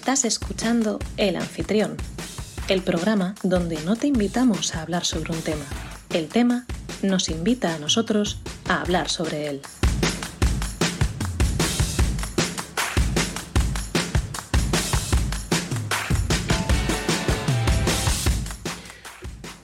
Estás escuchando El Anfitrión, el programa donde no te invitamos a hablar sobre un tema. El tema nos invita a nosotros a hablar sobre él.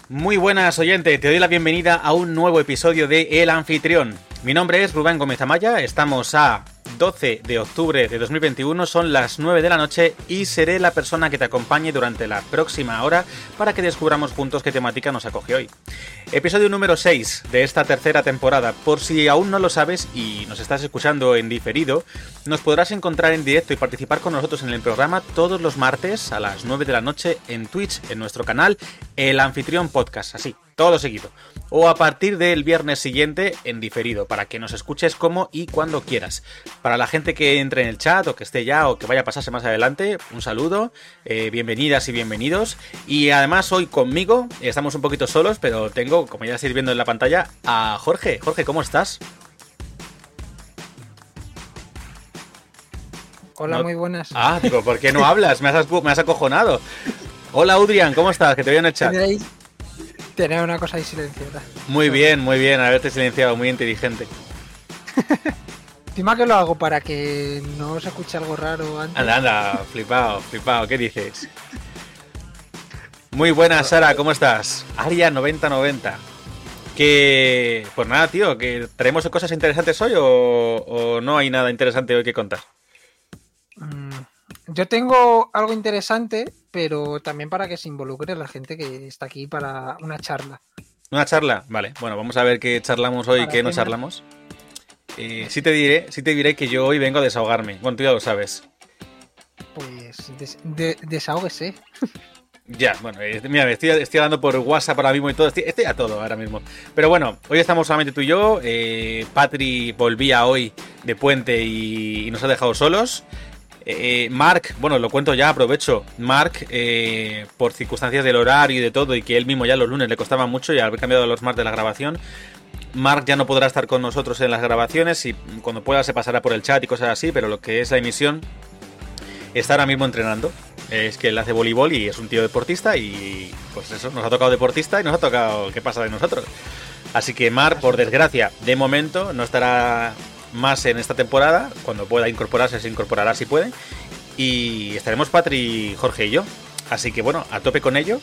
Muy buenas oyente, te doy la bienvenida a un nuevo episodio de El Anfitrión. Mi nombre es Rubén Gómez Amaya, estamos a 12 de octubre de 2021, son las 9 de la noche y seré la persona que te acompañe durante la próxima hora para que descubramos juntos qué temática nos acoge hoy. Episodio número 6 de esta tercera temporada. Por si aún no lo sabes y nos estás escuchando en diferido, nos podrás encontrar en directo y participar con nosotros en el programa todos los martes a las 9 de la noche en Twitch, en nuestro canal El Anfitrión Podcast, así, todo seguido. O a partir del viernes siguiente en diferido, para que nos escuches como y cuando quieras. Para la gente que entre en el chat o que esté ya o que vaya a pasarse más adelante, un saludo, eh, bienvenidas y bienvenidos. Y además hoy conmigo, estamos un poquito solos, pero tengo, como ya estáis viendo en la pantalla, a Jorge. Jorge, ¿cómo estás? Hola, No- muy buenas. Ah, digo, ¿por qué no hablas? Me has, me has acojonado. Hola, Udrian, ¿cómo estás? Que te veo en el chat. Tener una cosa ahí silenciada. Muy bien, muy bien, haberte silenciado, muy inteligente. Encima que lo hago para que no se escuche algo raro antes. Anda, anda, flipado, flipado, ¿qué dices? Muy buenas, Sara, ¿cómo estás? Aria 9090. Que. Pues nada, tío, que traemos cosas interesantes hoy o, o no hay nada interesante hoy que contar. Mm, Yo tengo algo interesante, pero también para que se involucre la gente que está aquí para una charla. ¿Una charla? Vale, bueno, vamos a ver qué charlamos hoy y qué no charlamos. Eh, sí te diré, sí te diré que yo hoy vengo a desahogarme. Bueno, tú ya lo sabes. Pues des- de- desahógese. Ya, bueno, eh, mira, estoy, estoy hablando por WhatsApp ahora mismo y todo, estoy, estoy a todo ahora mismo. Pero bueno, hoy estamos solamente tú y yo. Eh, Patri volvía hoy de puente y, y nos ha dejado solos. Eh, Mark, bueno, lo cuento ya, aprovecho. Mark, eh, por circunstancias del horario y de todo, y que él mismo ya los lunes le costaba mucho y al haber cambiado los martes de la grabación, Mark ya no podrá estar con nosotros en las grabaciones y cuando pueda se pasará por el chat y cosas así, pero lo que es la emisión está ahora mismo entrenando. Es que él hace voleibol y es un tío deportista y pues eso, nos ha tocado deportista y nos ha tocado qué pasa de nosotros. Así que Mar, por desgracia, de momento no estará más en esta temporada. Cuando pueda incorporarse, se incorporará si puede. Y estaremos Patri, Jorge y yo. Así que bueno, a tope con ello.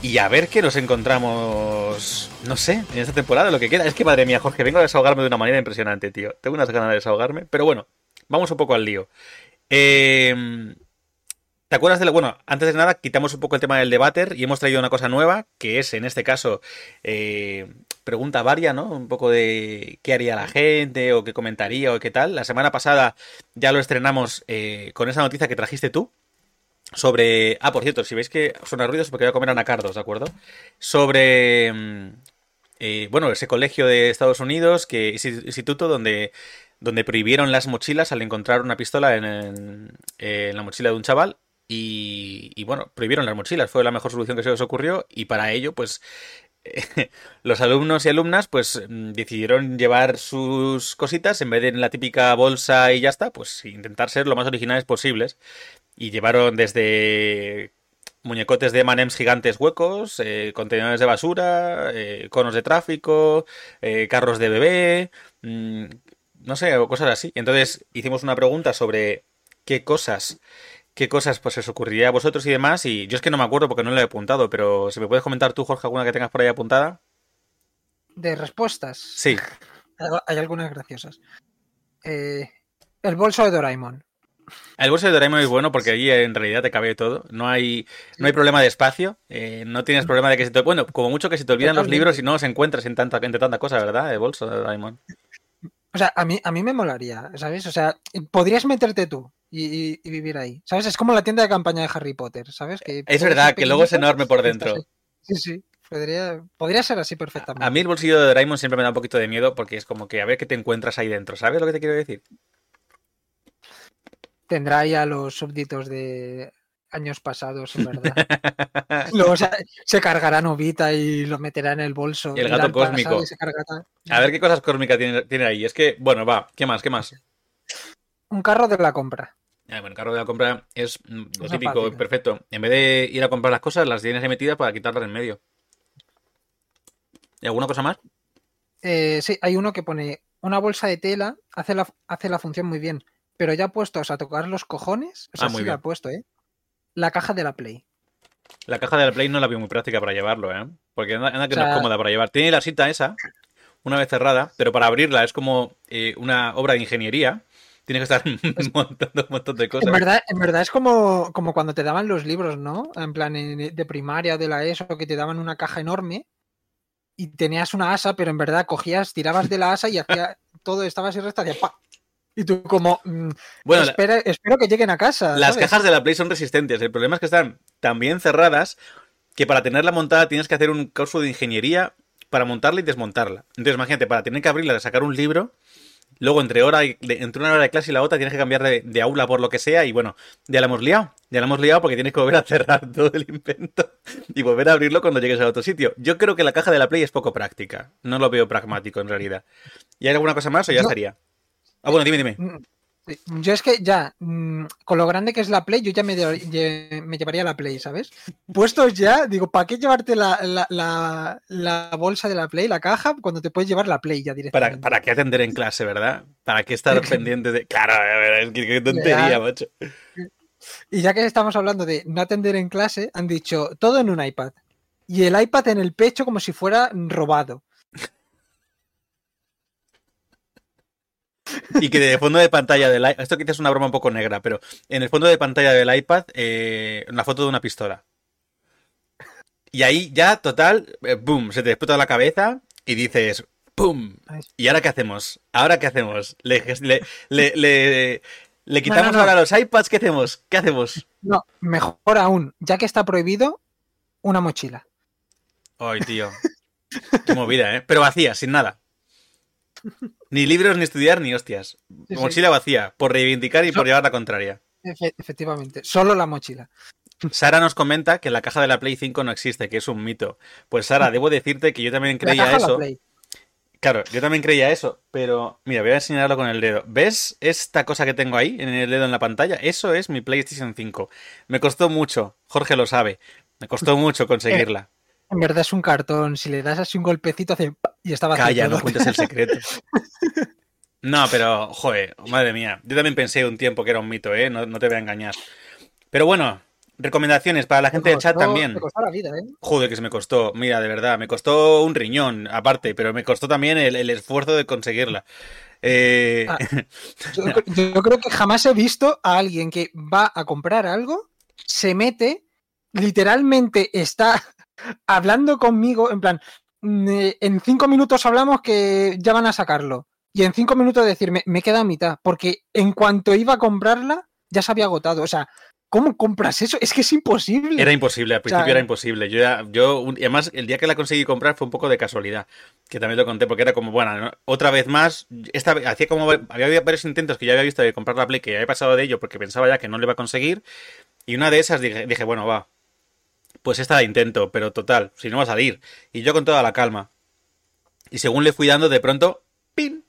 Y a ver qué nos encontramos, no sé, en esta temporada, lo que queda. Es que madre mía, Jorge, vengo a desahogarme de una manera impresionante, tío. Tengo unas ganas de desahogarme. Pero bueno, vamos un poco al lío. Eh, ¿Te acuerdas de lo bueno? Antes de nada, quitamos un poco el tema del debater y hemos traído una cosa nueva, que es en este caso eh, pregunta varia, ¿no? Un poco de qué haría la gente, o qué comentaría, o qué tal. La semana pasada ya lo estrenamos eh, con esa noticia que trajiste tú. Sobre. Ah, por cierto, si veis que suena ruidos, porque voy a comer anacardos, ¿de acuerdo? Sobre. mm, eh, bueno, ese colegio de Estados Unidos, que instituto donde, donde prohibieron las mochilas al encontrar una pistola en la mochila de un chaval. Y, y bueno, prohibieron las mochilas, fue la mejor solución que se les ocurrió. Y para ello, pues los alumnos y alumnas pues mm, decidieron llevar sus cositas en vez de en la típica bolsa y ya está, pues intentar ser lo más originales posibles. Y llevaron desde muñecotes de M&M's gigantes huecos, eh, contenedores de basura, eh, conos de tráfico, eh, carros de bebé, mm, no sé, cosas así. Entonces hicimos una pregunta sobre qué cosas, qué cosas pues os ocurriría a vosotros y demás. Y yo es que no me acuerdo porque no lo he apuntado, pero si me puedes comentar tú, Jorge, alguna que tengas por ahí apuntada. De respuestas. Sí, Hay, algunas graciosas. Eh, el bolso de Doraemon. el bolso de Doraemon es bueno porque allí en realidad te cabe todo. No hay, no hay problema de espacio. eh, no tienes problema de que se te... Bueno, como mucho que se te olvidan los libros y no los encuentras en tanta, entre tanta cosa, ¿verdad? El bolso de Doraemon. O sea, a mí, a mí me molaría, ¿sabes? O sea, podrías meterte tú y, y- y vivir ahí. ¿Sabes? Es como la tienda de campaña de Harry Potter, ¿sabes? Que Es verdad que luego es enorme por dentro. Sí, sí. Podría, podría ser así perfectamente. A mí el bolsillo de Doraemon siempre me da un poquito de miedo porque es como que a ver qué te encuentras ahí dentro. ¿Sabes lo que te quiero decir? Tendrá ya los súbditos de años pasados, en verdad. Luego se, se cargará Novita y lo meterá en el bolso. Y el gato cósmico. y se cargará- A ver qué cosas cósmicas tiene, tiene ahí. Es que, bueno, va. ¿Qué más? ¿Qué más? Un carro de la compra. Ya, bueno, el carro de la compra es mm, lo típico, fácil. perfecto. En vez de ir a comprar las cosas, las tienes ahí metidas para quitarlas en medio. ¿Y alguna cosa más? Eh, sí, hay uno que pone una bolsa de tela, hace la, hace la función muy bien, pero ya puestos a tocar los cojones, o sea, Ah, muy sí la bien. ha puesto, ¿eh? La caja de la Play. La caja de la Play no la veo muy práctica para llevarlo, ¿eh? Porque anda, anda que O no es cómoda para llevar. Tiene la cita esa, una vez cerrada, pero para abrirla es como eh, una obra de ingeniería. Tienes que estar montando un montón de cosas. En verdad, en verdad es como, como cuando te daban los libros, ¿no? En plan de primaria de la ESO, que te daban una caja enorme y tenías una asa, pero en verdad cogías, tirabas de la asa y hacía todo, estaba así recta, hacía ¡pa! Y tú como, mm, Bueno, la- espero que lleguen a casa. las ¿sabes? cajas de la Play son resistentes. El problema es que están tan bien cerradas que para tenerla montada tienes que hacer un curso de ingeniería para montarla y desmontarla. Entonces, imagínate, para tener que abrirla, sacar un libro, luego entre, hora y- entre una hora de clase y la otra tienes que cambiar de, de aula por lo que sea y bueno, ya la hemos liado. Ya la hemos liado porque tienes que volver a cerrar todo el invento y volver a abrirlo cuando llegues a otro sitio. Yo creo que la caja de la Play es poco práctica. No lo veo pragmático en realidad. ¿Y hay alguna cosa más o ya No. estaría? Ah, bueno, dime, dime. Yo es que ya, mm, con lo grande que es la Play, yo ya me, me llevaría la Play, ¿sabes? Puestos ya, digo, ¿para qué llevarte la, la- la- la bolsa de la Play, la caja, cuando te puedes llevar la Play ya ¿Para, directamente? ¿Para qué atender en clase, verdad? ¿Para qué estar pendiente de...? Claro, es que qué tontería, macho. Y ya que estamos hablando de no atender en clase, han dicho todo en un iPad. Y el iPad en el pecho como si fuera robado. Y que de fondo de pantalla del iPad... Esto quizás es una broma un poco negra, pero en el fondo de pantalla del iPad, eh, una foto de una pistola. Y ahí ya, total, eh, boom, se te explota la cabeza y dices, ¡pum! ¿Y ahora qué hacemos? ¿Ahora qué hacemos? ¿Le, le, le, le- le quitamos no. ahora los iPads? ¿Qué hacemos? ¿Qué hacemos? No, mejor aún, ya que está prohibido, una mochila. Ay, tío. Qué movida, ¿eh? Pero vacía, sin nada. Ni libros, ni estudiar, ni hostias. Sí, sí. Mochila vacía, por reivindicar y por llevar la contraria. Efe- efectivamente, solo la mochila. Sara nos comenta que la caja de la Play 5 no existe, que es un mito. Pues Sara, debo decirte que yo también La creía caja o la eso. Play. Claro, yo también creía eso, pero mira, voy a enseñarlo con el dedo. ¿Ves esta cosa que tengo ahí en el dedo en la pantalla? Eso es mi PlayStation 5. Me costó mucho, Jorge lo sabe. Me costó mucho conseguirla. En verdad es un cartón, si le das así un golpecito hace y estaba Calla, no cuentes el secreto. No, pero, joder, madre mía. Yo también pensé un tiempo que era un mito, ¿eh? No, no te voy a engañar. Pero bueno, recomendaciones para la gente del chat también. Me costó la vida, ¿eh? Joder, que se me costó. Mira, de verdad, me costó un riñón, aparte, pero me costó también el, el esfuerzo de conseguirla. Eh, Ah. Yo, yo creo que jamás he visto a alguien que va a comprar algo, se mete, literalmente está hablando conmigo, en plan, mm, eh, en cinco minutos hablamos que ya van a sacarlo. Y en cinco minutos decirme, me queda a mitad, porque en cuanto iba a comprarla, ya se había agotado. O sea, ¿cómo compras eso? Es que es imposible. Era imposible, al principio sea, era imposible. Yo, ya- yo y además, el día que la conseguí comprar fue un poco de casualidad, que también lo conté, porque era como, bueno, ¿no? otra vez más, esta hacía como, había varios intentos que ya había visto de comprar la Play, que ya había pasado de ello porque pensaba ya que no le iba a conseguir, y una de esas dije, dije bueno, va, pues esta la intento, pero total, si no va a salir. Y yo con toda la calma. Y según le fui dando, de pronto, ¡pin!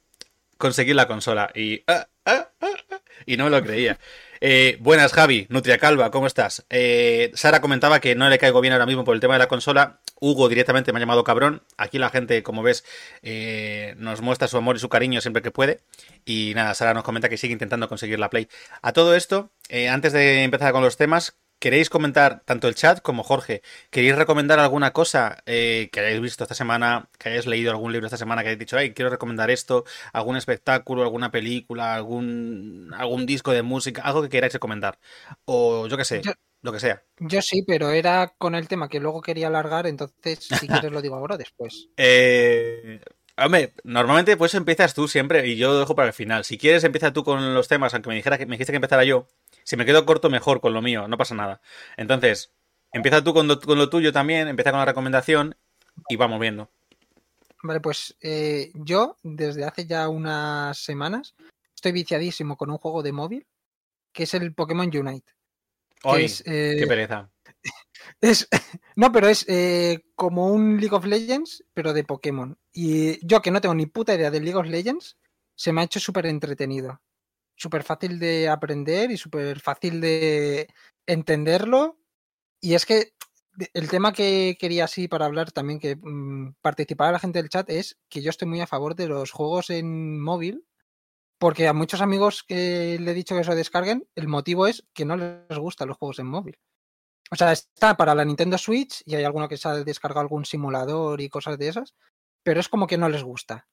Conseguí la consola. Y, ah, ah, ah, ah, y no me lo creía. Eh, buenas, Javi, Nutria Calva, ¿cómo estás? Eh, Sara comentaba que no le caigo bien ahora mismo por el tema de la consola. Hugo directamente me ha llamado cabrón. Aquí la gente, como ves, eh, nos muestra su amor y su cariño siempre que puede. Y nada, Sara nos comenta que sigue intentando conseguir la Play. A todo esto, eh, antes de empezar con los temas, ¿queréis comentar, tanto el chat como Jorge, queréis recomendar alguna cosa eh, que hayáis visto esta semana, que hayáis leído algún libro esta semana, que hayáis dicho, ay, quiero recomendar esto, algún espectáculo, alguna película, algún, algún disco de música, algo que queráis recomendar? O yo qué sé, Yo- lo que sea. Yo sí, pero era con el tema que luego quería alargar, entonces si quieres lo digo ahora o después. Eh, hombre, normalmente pues empiezas tú siempre y yo lo dejo para el final. Si quieres empieza tú con los temas, aunque me dijera que me dijiste que empezara yo. Si me quedo corto mejor con lo mío, no pasa nada. Entonces, empieza tú con lo, con lo tuyo también, empieza con la recomendación y vamos viendo. Vale, pues eh, yo desde hace ya unas semanas estoy viciadísimo con un juego de móvil que es el Pokémon Unite. Ay, eh, qué pereza. es- no, pero es eh, como un League of Legends, pero de Pokémon. Y yo que no tengo ni puta idea de League of Legends, se me ha hecho súper entretenido. Súper fácil de aprender y súper fácil de entenderlo. Y es que el tema que quería así para hablar también, que mmm, participara la gente del chat, es que yo estoy muy a favor de los juegos en móvil, porque a muchos amigos que le he dicho que se descarguen, el motivo es que no les gustan los juegos en móvil. O sea, está para la Nintendo Switch y hay alguno que se ha descargado algún simulador y cosas de esas, pero es como que no les gusta.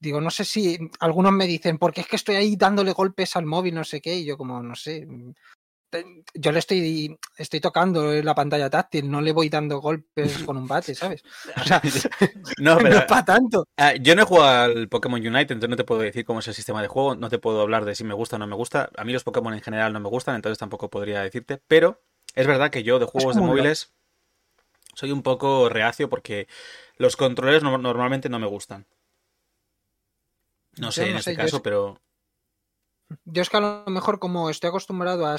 Digo, no sé si algunos me dicen, porque es que estoy ahí dándole golpes al móvil, no sé qué, y yo como, no sé, yo le estoy, estoy tocando la pantalla táctil, no le voy dando golpes con un bate, ¿sabes? O sea, no, pero, no es para tanto. Uh, yo no he jugado al Pokémon Unite, entonces no te puedo decir cómo es el sistema de juego, no te puedo hablar de si me gusta o no me gusta. A mí los Pokémon en general no me gustan, entonces tampoco podría decirte, pero es verdad que yo de juegos de móviles soy un poco reacio porque los controles no, normalmente no me gustan. No sé, no en sé, este caso, es... pero yo es que a lo mejor como estoy acostumbrado a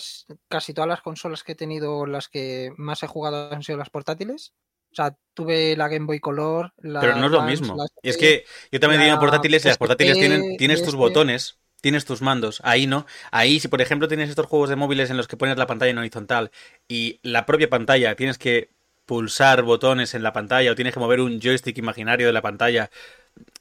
casi todas las consolas que he tenido, las que más he jugado han sido las portátiles. O sea, tuve la Game Boy Color. La Pero no es lo Advance, mismo. es que yo también tenía portátiles y las portátiles tienen, tienes tus este- botones, tienes tus mandos. Ahí no. Ahí, si por ejemplo tienes estos juegos de móviles en los que pones la pantalla en horizontal y la propia pantalla tienes que pulsar botones en la pantalla o tienes que mover un joystick imaginario de la pantalla.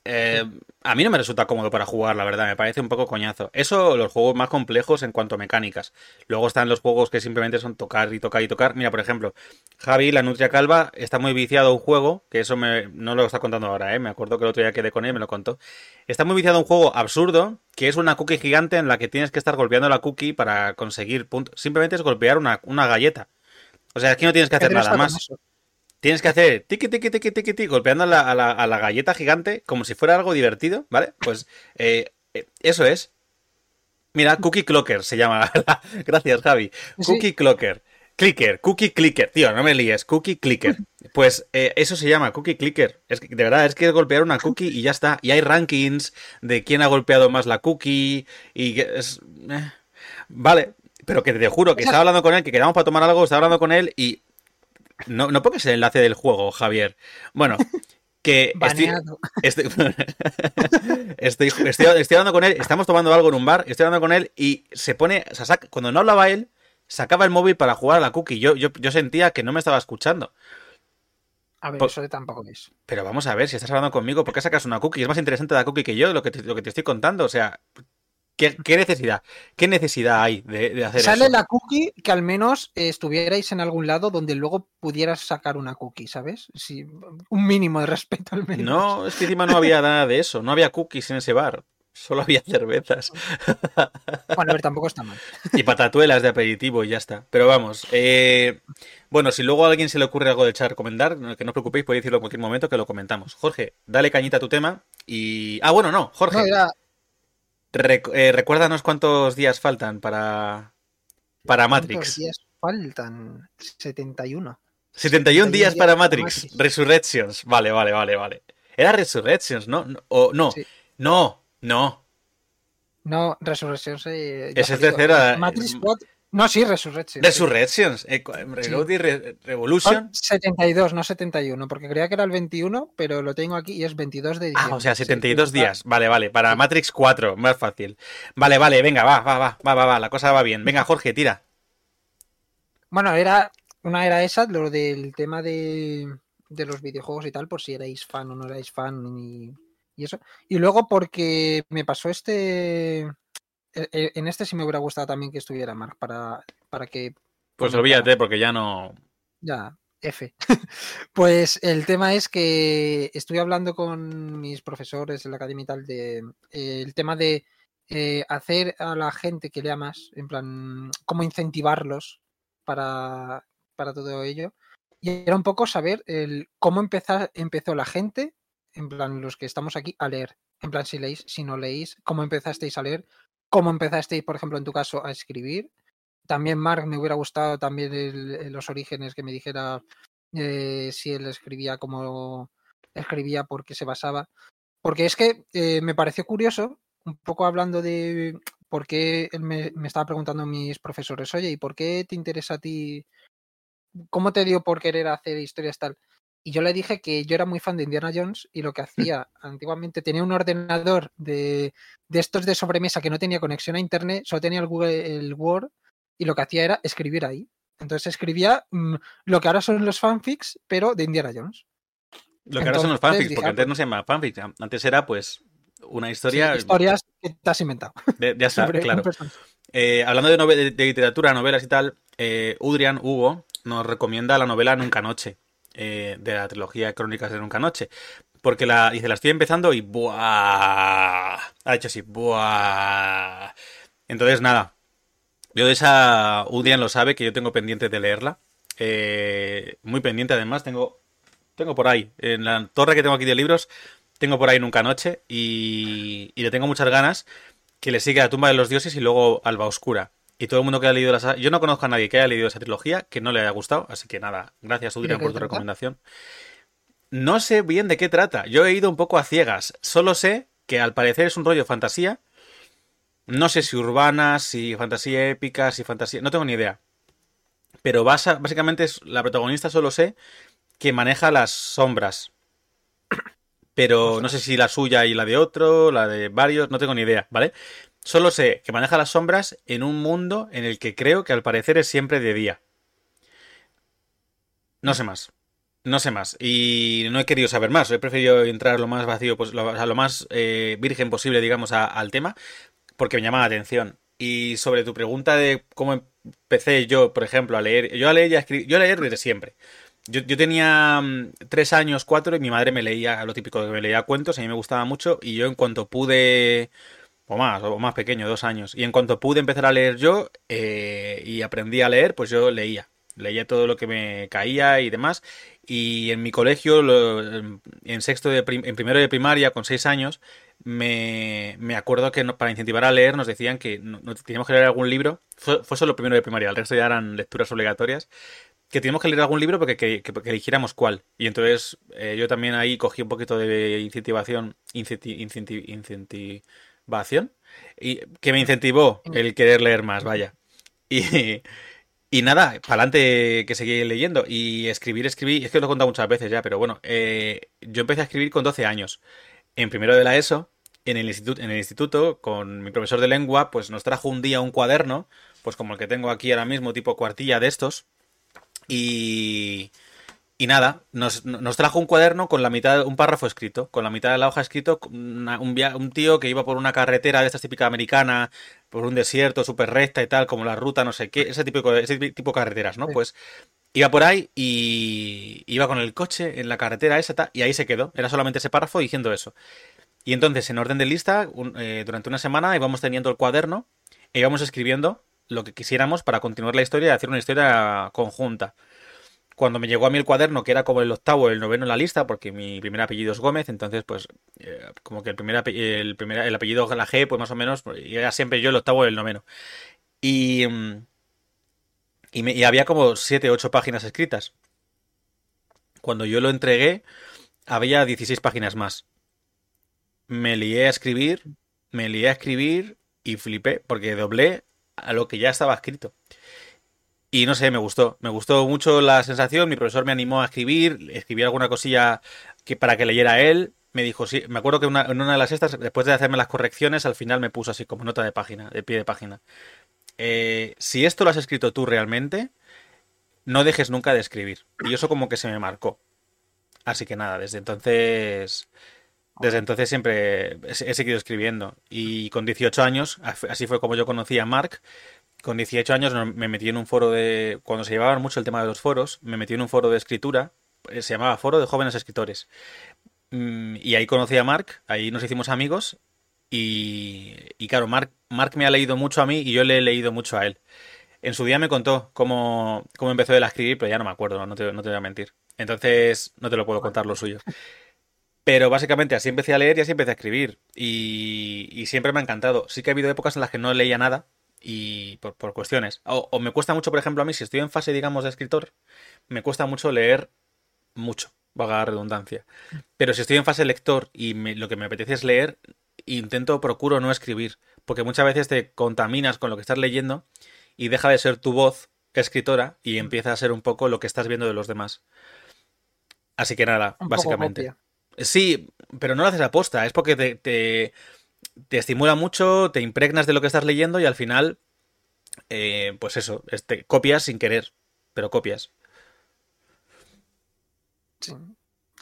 Eh, a mí no me resulta cómodo para jugar, la verdad, me parece un poco coñazo. Eso, los juegos más complejos en cuanto a mecánicas. Luego están los juegos que simplemente son tocar y tocar y tocar. Mira, por ejemplo, Javi, la Nutria Calva, está muy viciado a un juego, que eso me, no lo está contando ahora, ¿eh? me acuerdo que el otro día quedé con él, me lo contó. Está muy viciado a un juego absurdo, que es una cookie gigante en la que tienes que estar golpeando la cookie para conseguir puntos. Simplemente es golpear una, una galleta. O sea, aquí no tienes que hacer nada más. eso. Tienes que hacer tiqui, tiqui, tiqui, tiqui, tiqui, golpeando a la, a, la, a la galleta gigante como si fuera algo divertido, ¿vale? Pues eh, eh, eso es. Mira, Cookie Clocker se llama. Gracias, Javi. Sí. Cookie Clocker. Clicker, Cookie Clicker. Tío, no me líes. Cookie Clicker. Pues eh, eso se llama Cookie Clicker. Es que, de verdad, es que es golpear una cookie y ya está. Y hay rankings de quién ha golpeado más la cookie. Y es. Vale, pero que te juro que estaba hablando con él, que quedamos para tomar algo, estaba hablando con él y. No, no pongas el enlace del juego, Javier. Bueno, que estoy. Estoy, estoy, hablando con él, estamos tomando algo en un bar, estoy hablando con él y se pone, o sea, saca- cuando no hablaba él, sacaba el móvil para jugar a la cookie. Yo, yo, yo sentía que no me estaba escuchando. A ver, Po- eso tampoco es. Pero vamos a ver, si estás hablando conmigo, ¿por qué sacas una cookie? Es más interesante la cookie que yo, lo que te, lo que te estoy contando. O sea, ¿qué, qué necesidad? ¿Qué necesidad hay de, de hacer Sale eso? la cookie que al menos eh, estuvierais en algún lado donde luego pudieras sacar una cookie, ¿sabes? Sí, un mínimo de respeto al menos. No, es que encima no había nada de eso, no había cookies en ese bar. Solo había cervezas. Bueno, a ver, tampoco está mal. Y patatuelas de aperitivo y ya está. Pero vamos, eh, bueno, si luego a alguien se le ocurre algo de chat recomendar, no- que no os preocupéis, podéis decirlo en cualquier momento que lo comentamos. Jorge, dale cañita a tu tema y... Ah, bueno, no, Jorge, No, era, rec- eh, recuérdanos cuántos días faltan para, para ¿cuántos Matrix. días faltan? 71. 71 días días para Matrix. Matrix. Resurrections. Vale, vale, vale, vale. Era Resurrections, ¿no? No, o- no, Sí. no, no. No, Resurrección se. ya Ese es tercera- Matrix 4. No, sí, Resurrection. sí. Resurrections. eh, cu- Reload y Re- Revolution. Son 72, no 71, porque creía que era el 21, pero lo tengo aquí y es 22 de diciembre. Ah, o sea, Sí, 72 está- días. Vale, vale. Para Matrix 4, más fácil. Vale, vale, venga, va, va, va, va, va, va. La cosa va bien. Venga, Jorge, tira. Bueno, era una era esa, lo del tema de, de los videojuegos y tal, por si erais fan o no erais fan y, y eso. Y luego porque me pasó este... e- e- En este sí me hubiera gustado también que estuviera Mark para, para que... Pues olvídate, porque ya no. Ya, F. pues el tema es que estuve hablando con mis profesores en la academia y tal de eh, el tema de eh, hacer a la gente que lea más, en plan, cómo incentivarlos para, para todo ello. Y era un poco saber el, cómo empezar, empezó la gente, en plan, los que estamos aquí, a leer. En plan, si leéis, si no leéis, cómo empezasteis a leer, cómo empezasteis, por ejemplo, en tu caso, a escribir. También, Mark, me hubiera gustado también el- el- los orígenes que me dijera eh, si él escribía como escribía, por qué se basaba. Porque es que eh, me pareció curioso, un poco hablando de por qué él me, me estaba preguntando mis profesores, oye, ¿y por qué te interesa a ti? ¿Cómo te dio por querer hacer historias tal? Y yo le dije que yo era muy fan de Indiana Jones y lo que hacía antiguamente tenía un ordenador de, de estos de sobremesa que no tenía conexión a internet, solo tenía el Google el Word y lo que hacía era escribir ahí. Entonces escribía mm, lo que ahora son los fanfics, pero de Indiana Jones. Lo que ahora son los fanfics, porque ah, antes no se llama fanfics, antes era pues una historia. Sí, historias que te has inventado. de- ya está, claro. Eh, hablando de, de- de literatura, novelas y tal, eh, Udrian, Hugo, nos recomienda la novela Nunca Noche, eh, de la trilogía Crónicas de Nunca Noche. Porque la, dice, la estoy empezando y ¡buah! Ha hecho así, ¡buah! Entonces, nada. Yo de esa, Udrian lo sabe, que yo tengo pendiente de leerla. Eh, muy pendiente, además, tengo, tengo por ahí, en la torre que tengo aquí de libros, tengo por ahí Nunca Noche y, y le tengo muchas ganas que le sigue a Tumba de los Dioses y luego Alba Oscura. Y todo el mundo que ha leído la Yo no conozco a nadie que haya leído esa trilogía que no le haya gustado, así que nada, gracias ¿Y de Udrian qué por tu recomendación. No sé bien de qué trata, yo he ido un poco a ciegas, solo sé que al parecer es un rollo fantasía, no sé si urbana, si fantasía épica, si fantasía, no tengo ni idea. Pero basa- básicamente es la protagonista solo sé que maneja las sombras. Pero no sé si la suya y la de otro, la de varios, no tengo ni idea, ¿vale? Solo sé que maneja las sombras en un mundo en el que creo que al parecer es siempre de día. No sé más. No sé más. Y no he querido saber más. He preferido entrar lo más vacío, pues, lo, a lo más eh, virgen posible, digamos, al tema, porque me llama la atención. Y sobre tu pregunta de cómo empecé yo, por ejemplo, a leer. Yo a leer y a escribir. Yo a leer desde siempre. Yo, yo tenía mm, tres años, cuatro, y mi madre me leía lo típico que me leía cuentos, a mí me gustaba mucho, y yo en cuanto pude, o más, o más pequeño, dos años, y en cuanto pude empezar a leer yo eh, y aprendí a leer, pues yo leía. Leía todo lo que me caía y demás. Y en mi colegio, en sexto de en primero de primaria, con seis años, me, me acuerdo que para incentivar a leer nos decían que no- teníamos que leer algún libro. Fue, fue solo primero de primaria, el resto ya eran lecturas obligatorias que teníamos que leer algún libro porque que, que- que eligiéramos cuál. Y entonces eh, yo también ahí cogí un poquito de incentivación, incenti- incenti- y que me incentivó el querer leer más, vaya. Y, y nada, para adelante que seguí leyendo. Y escribir, escribí, es que lo he contado muchas veces ya, pero bueno, eh, yo empecé a escribir con 12 años. En primero de la ESO, en el instituto, en el instituto, con mi profesor de lengua, pues nos trajo un día un cuaderno, pues como el que tengo aquí ahora mismo, tipo cuartilla de estos. Y, y nada, nos, nos trajo un cuaderno con la mitad, un párrafo escrito, con la mitad de la hoja escrito, una- un, via- un tío que iba por una carretera de estas típica americana, por un desierto súper recta y tal, como la ruta, no sé qué, ese tipo, ese tipo de carreteras, ¿no? Sí. Pues iba por ahí y iba con el coche en la carretera esa, y ahí se quedó. Era solamente ese párrafo diciendo eso. Y entonces, en orden de lista, un- eh, durante una semana íbamos teniendo el cuaderno e íbamos escribiendo lo que quisiéramos para continuar la historia y hacer una historia conjunta. Cuando me llegó a mí el cuaderno, que era como el octavo, el noveno en la lista, porque mi primer apellido es Gómez, entonces, pues, eh, como que el primer, ape- el apellido la G, pues más o menos, pues, era siempre yo el octavo o el noveno. Y, mm, y, y había como siete, ocho páginas escritas. Cuando yo lo entregué, había 16 páginas más. Me lié a escribir, me lié a escribir y flipé, porque doblé a lo que ya estaba escrito. Y no sé, me gustó. Me gustó mucho la sensación. Mi profesor me animó a escribir. Escribí alguna cosilla que para que leyera él. Me dijo, sí. Me acuerdo que una- en una de las estas, después de hacerme las correcciones, al final me puso así como nota de página, de pie de página. Eh, si esto lo has escrito tú realmente, no dejes nunca de escribir. Y eso como que se me marcó. Así que nada, desde entonces. Desde entonces siempre he he seguido escribiendo. Y con 18 años, así fue como yo conocí a Mark. Con 18 años me metí en un foro de... Cuando se llevaban mucho el tema de los foros, me metí en un foro de escritura. eh, Se llamaba Foro de Jóvenes Escritores. Mm, Y ahí conocí a Mark, ahí nos hicimos amigos. Y, y claro, Mark, Mark me ha leído mucho a mí y yo le he leído mucho a él. En su día me contó cómo, cómo empezó él a escribir, pero ya no me acuerdo, no te, no te voy a mentir. Entonces, no te lo puedo contar lo suyo. Pero básicamente así empecé a leer y así empecé a escribir. Y, y siempre me ha encantado. Sí que ha habido épocas en las que no leía nada y por, por cuestiones. O, o me cuesta mucho, por ejemplo, a mí, si estoy en fase, digamos, de escritor, me cuesta mucho leer mucho, vaga la redundancia. Pero si estoy en fase lector y me- lo que me apetece es leer, intento, procuro no escribir. Porque muchas veces te contaminas con lo que estás leyendo y deja de ser tu voz escritora y empieza a ser un poco lo que estás viendo de los demás. Así que nada, Un básicamente. Sí, pero no lo haces aposta, es porque te, te, te estimula mucho, te impregnas de lo que estás leyendo y al final, eh, pues eso, este, copias sin querer, pero copias. Sí.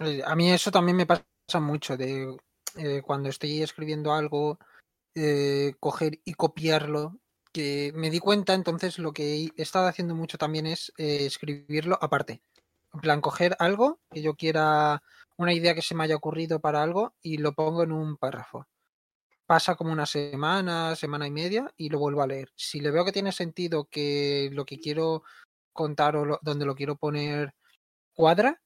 Eh, A mí eso también me pasa mucho, de eh, cuando estoy escribiendo algo, coger y copiarlo, que me di cuenta, entonces lo que he estado haciendo mucho también es escribirlo aparte. En plan, coger algo que yo quiera, una idea que se me haya ocurrido para algo y lo pongo en un párrafo. Pasa como una semana, semana y media y lo vuelvo a leer. Si le veo que tiene sentido que lo que quiero contar o lo- donde lo quiero poner cuadra,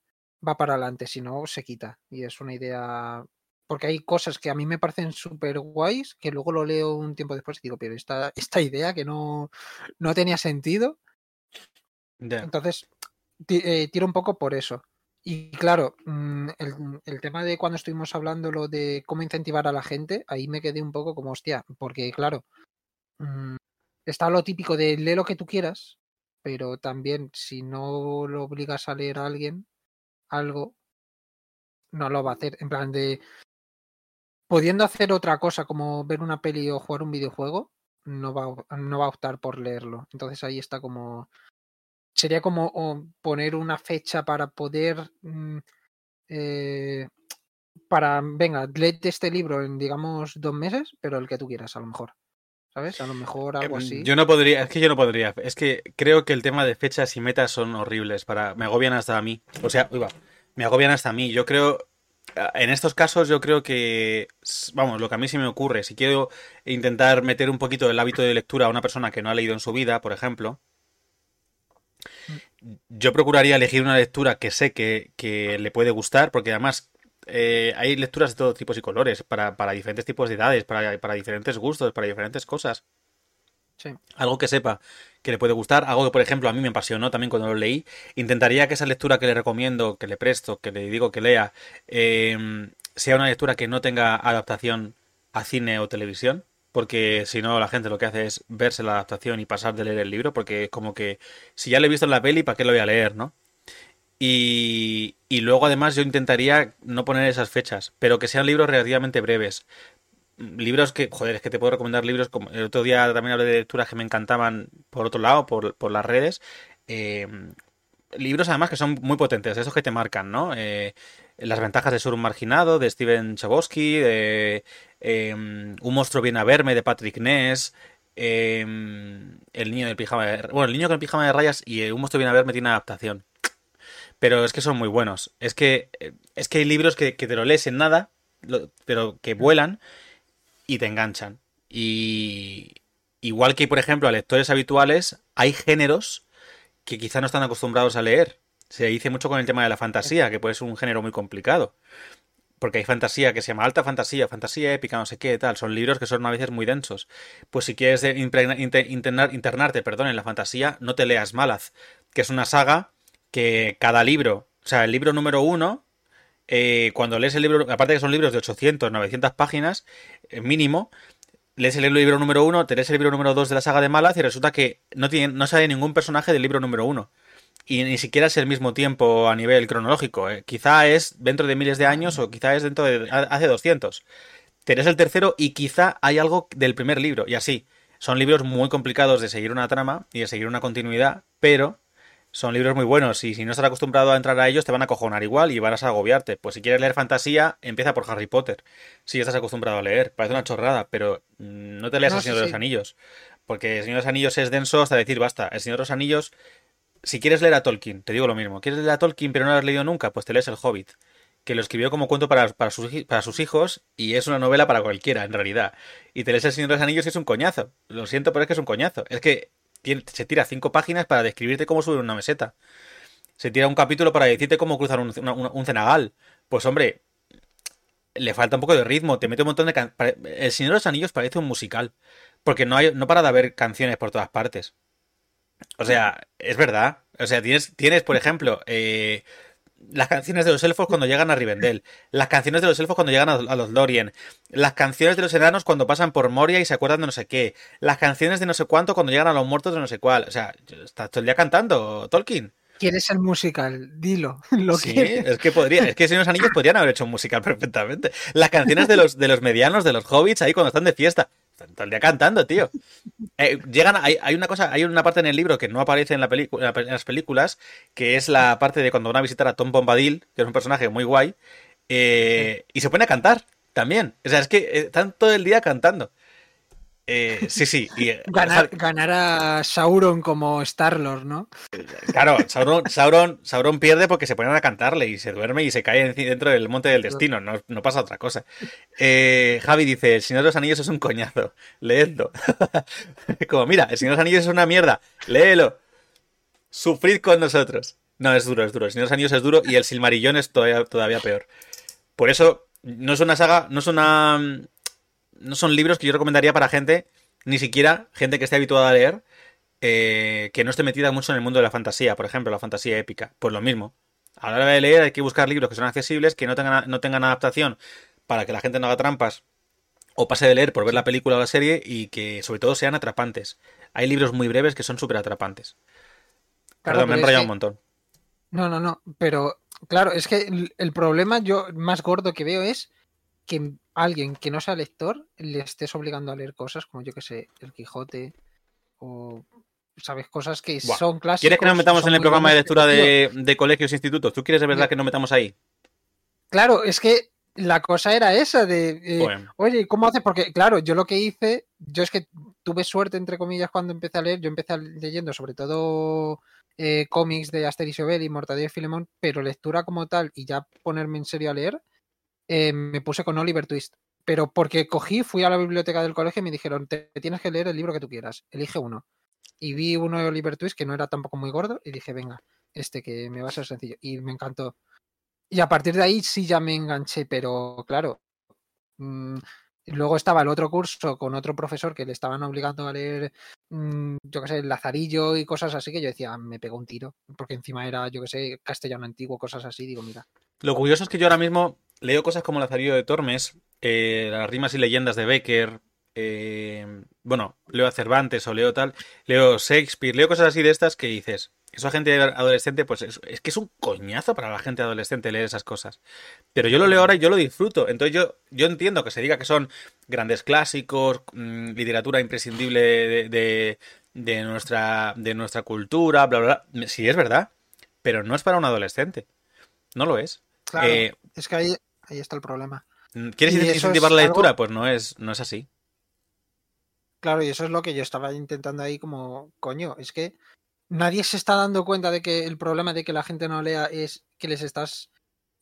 va para adelante, si no, se quita. Y es una idea. Porque hay cosas que a mí me parecen súper guays, que luego lo leo un tiempo después y digo, pero esta, esta idea que no, no tenía sentido. Entonces, eh, tiro un poco por eso. Y claro, mm, el, el tema de cuando estuvimos hablando lo de cómo incentivar a la gente, ahí me quedé un poco como hostia, porque claro, mm, está lo típico de lee lo que tú quieras, pero también si no lo obligas a leer a alguien algo, no lo va a hacer. En plan de pudiendo hacer otra cosa como ver una peli o jugar un videojuego, no va, no va a optar por leerlo. Entonces ahí está como sería como o, poner una fecha para poder mm, eh, para venga, léete este libro en digamos dos meses, pero el que tú quieras a lo mejor. ¿Sabes? A lo mejor algo Em, así. Yo no podría, es que yo no podría. Es que creo que el tema de fechas y metas son horribles para, me agobian hasta a mí. O sea, uy, va, me agobian hasta a mí. Yo creo, en estos casos yo creo que, vamos, lo que a mí se me ocurre, si quiero intentar meter un poquito el hábito de lectura a una persona que no ha leído en su vida, por ejemplo, yo procuraría elegir una lectura que sé que, que le puede gustar, porque además eh, hay lecturas de todo tipos y colores, para, para diferentes tipos de edades, para, para diferentes gustos, para diferentes cosas. Sí. Algo que sepa que le puede gustar, algo que por ejemplo a mí me apasionó también cuando lo leí. Intentaría que esa lectura que le recomiendo, que le presto, que le digo que lea, eh, sea una lectura que no tenga adaptación a cine o televisión. Porque si no, la gente lo que hace es verse la adaptación y pasar de leer el libro. Porque es como que si ya lo he visto en la peli, ¿para qué lo voy a leer, no? Y, y luego además yo intentaría no poner esas fechas, pero que sean libros relativamente breves. Libros que, joder, es que te puedo recomendar libros como el otro día también hablé de lecturas que me encantaban por otro lado, por, por las redes. Eh, libros además que son muy potentes, esos que te marcan, ¿no? Eh, las ventajas de ser un marginado, de Steven Chbosky, de eh, Un monstruo viene a verme, de Patrick Ness, eh, El niño del pijama de... Bueno, El niño con el pijama de rayas y eh, Un monstruo viene a verme tiene adaptación. Pero es que son muy buenos. Es que, eh, es que hay libros que, que te lo lees en nada, pero que vuelan y te enganchan. Y igual que, por ejemplo, a lectores habituales, hay géneros que quizá no están acostumbrados a leer. Se dice mucho con el tema de la fantasía, que puede ser un género muy complicado. Porque hay fantasía que se llama alta fantasía, fantasía épica, no sé qué, tal. Son libros que son a veces muy densos. Pues si quieres internarte, perdón, en la fantasía, no te leas Malaz, que es una saga que cada libro, o sea, el libro número uno, eh, cuando lees el libro, aparte que son libros de 800, 900 páginas, eh, mínimo, lees el libro número uno, te lees el libro número dos de la saga de Malaz y resulta que no, tiene, no sale ningún personaje del libro número uno. Y ni siquiera es el mismo tiempo a nivel cronológico. eh. Quizá es dentro de miles de años o quizá es dentro de hace 200. Te lees el tercero y quizá hay algo del primer libro. Y así. Son libros muy complicados de seguir una trama y de seguir una continuidad, pero son libros muy buenos y si no estás acostumbrado a entrar a ellos te van a cojonar igual y vas a agobiarte. Pues si quieres leer fantasía, empieza por Harry Potter. Si ya estás acostumbrado a leer, parece una chorrada, pero mm, no te leas No, El Señor sí, de los sí. Anillos. Porque El Señor de los Anillos es denso hasta decir basta. El Señor de los Anillos, si quieres leer a Tolkien, te digo lo mismo. ¿Quieres leer a Tolkien pero no lo has leído nunca? Pues te lees El Hobbit. Que lo escribió como cuento para, sus, hijos y es una novela para cualquiera, en realidad. Y te lees El Señor de los Anillos y es un coñazo. Lo siento, pero es que es un coñazo. Es que se tira cinco páginas para describirte cómo subir una meseta. Se tira un capítulo para decirte cómo cruzar un, cenagal. Pues hombre, le falta un poco de ritmo, te mete un montón de... can- El Señor de los Anillos parece un musical, porque no, hay, no para de haber canciones por todas partes. O sea, es verdad. O sea, tienes, tienes por ejemplo, eh, las canciones de los elfos cuando llegan a Rivendell, las canciones de los elfos cuando llegan a, a los Lorien, las canciones de los enanos cuando pasan por Moria y se acuerdan de no sé qué, las canciones de no sé cuánto cuando llegan a los muertos de no sé cuál. O sea, estás todo el día cantando, Tolkien. ¿Quieres el musical? Dilo. Lo sí, es que podría, es que si los anillos podrían haber hecho un musical perfectamente. Las canciones de los, de los medianos, de los hobbits, ahí cuando están de fiesta. Están todo el día cantando, tío. Eh, llegan, hay, hay, una cosa, hay una parte en el libro que no aparece en, la película, en las películas, que es la parte de cuando van a visitar a Tom Bombadil, que es un personaje muy guay, eh, y se pone a cantar también. O sea, es que eh, están todo el día cantando. Eh, sí, sí. Y, eh, ganar, ganar, a Sauron como Star-Lord, ¿no? Claro, Sauron, Sauron, Sauron, pierde porque se ponen a cantarle y se duerme y se cae dentro del monte del destino. No, no pasa otra cosa. Eh, Javi dice: El Señor de los Anillos es un coñazo. Leedlo. como, mira, El Señor de los Anillos es una mierda. Léelo. Sufrid con nosotros. No, es duro, es duro. El Señor de los Anillos es duro y el Silmarillón es todavía, todavía peor. Por eso, no es una saga, no es una no son libros que yo recomendaría para gente, ni siquiera gente que esté habituada a leer, eh, que no esté metida mucho en el mundo de la fantasía, por ejemplo, la fantasía épica. Pues lo mismo. A la hora de leer hay que buscar libros que son accesibles, que no tengan, no tengan adaptación para que la gente no haga trampas o pase de leer por ver la película o la serie y que sobre todo sean atrapantes. Hay libros muy breves que son súper atrapantes. Perdón, me he enrollado un montón. No, no, no, pero claro, es que el problema yo más gordo que veo es que alguien que no sea lector le estés obligando a leer cosas como yo que sé, el Quijote o sabes cosas que son clásicos. ¿Quieres que nos metamos en el programa de lectura de, de, colegios e institutos? ¿Tú quieres de verdad que nos metamos ahí? Claro, es que la cosa era esa de, eh, oye, ¿cómo haces? Porque claro, yo lo que hice, yo es que tuve suerte entre comillas cuando empecé a leer, yo empecé leyendo sobre todo eh, cómics de Asterix y Obelix, Mortadelo y Filemón, pero lectura como tal y ya ponerme en serio a leer, eh, me puse con Oliver Twist. Pero porque cogí, fui a la biblioteca del colegio y me dijeron, te, tienes que leer el libro que tú quieras, elige uno. Y vi uno de Oliver Twist que no era tampoco muy gordo y dije, venga, este que me va a ser sencillo. Y me encantó. Y a partir de ahí sí ya me enganché, pero claro. Mmm, luego estaba el otro curso con otro profesor que le estaban obligando a leer, mmm, yo qué sé, el Lazarillo y cosas así, que yo decía, me pegó un tiro, porque encima era, yo qué sé, castellano antiguo, cosas así, digo, mira. Lo curioso es que yo ahora mismo leo cosas como Lazarillo de Tormes, eh, las rimas y leyendas de Becker, eh, bueno, leo a Cervantes o leo tal, leo Shakespeare, leo cosas así de estas que dices, eso a gente adolescente, pues es, es, que es un coñazo para la gente adolescente leer esas cosas. Pero yo lo leo ahora y yo lo disfruto. Entonces yo, yo entiendo que se diga que son grandes clásicos, mmm, literatura imprescindible de, de, de, nuestra, de nuestra cultura, bla, bla, bla. Sí, es verdad. Pero no es para un adolescente. No lo es. Claro, eh, es que ahí, ahí está el problema. ¿Quieres incentivar la lectura? Algo... Pues no es, no es así. Claro, y eso es lo que yo estaba intentando ahí como, coño, es que nadie se está dando cuenta de que el problema de que la gente no lea es que les estás,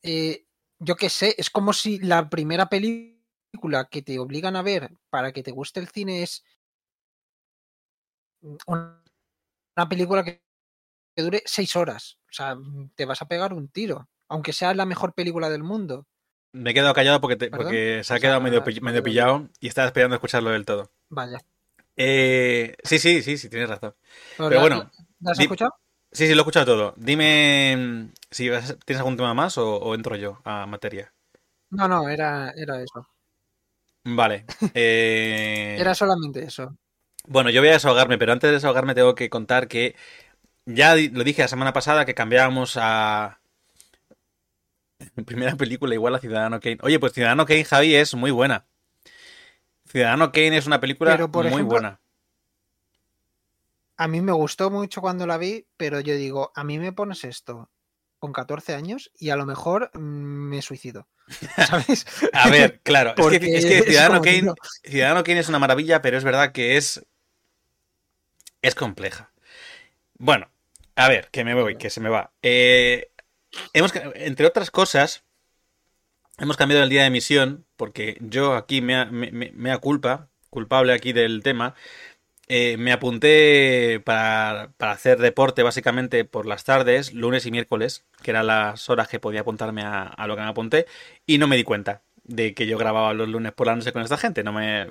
eh, yo qué sé, es como si la primera película que te obligan a ver para que te guste el cine es una película que dure seis horas. O sea, te vas a pegar un tiro, aunque sea la mejor película del mundo. Me he quedado callado porque, te, porque se ha o quedado sea, medio, medio pillado y estaba esperando escucharlo del todo. Vaya. Eh, sí, sí, sí, sí, tienes razón. Pero, Pero bueno. ¿Lo has escuchado? Sí, sí, lo he escuchado todo. Dime mm, si tienes algún tema más o, o entro yo a materia. No, no, era, era eso. Vale. Eh... era solamente eso. Bueno, yo voy a desahogarme, pero antes de desahogarme tengo que contar que ya lo dije la semana pasada que cambiábamos a, Primera película igual a Ciudadano Kane. Oye, pues Ciudadano Kane, Javi, es muy buena. Ciudadano Kane es una película pero, por muy ejemplo, buena. A mí me gustó mucho cuando la vi, pero yo digo, a mí me pones esto con 14 años y a lo mejor mmm, me suicido. ¿Sabes? a ver, claro. es, que, es que, Ciudadano, Kane, Ciudadano Kane es una maravilla, pero es verdad que es. Es compleja. Bueno, a ver, que me voy, que se me va. Eh, entre otras cosas, hemos cambiado el día de emisión, porque yo aquí me, me, culpa, culpable aquí del tema, eh, me apunté para, para, hacer deporte básicamente por las tardes, lunes y miércoles, que eran las horas que podía apuntarme a, a, lo que me apunté, y no me di cuenta de que yo grababa los lunes por la noche con esta gente. No me.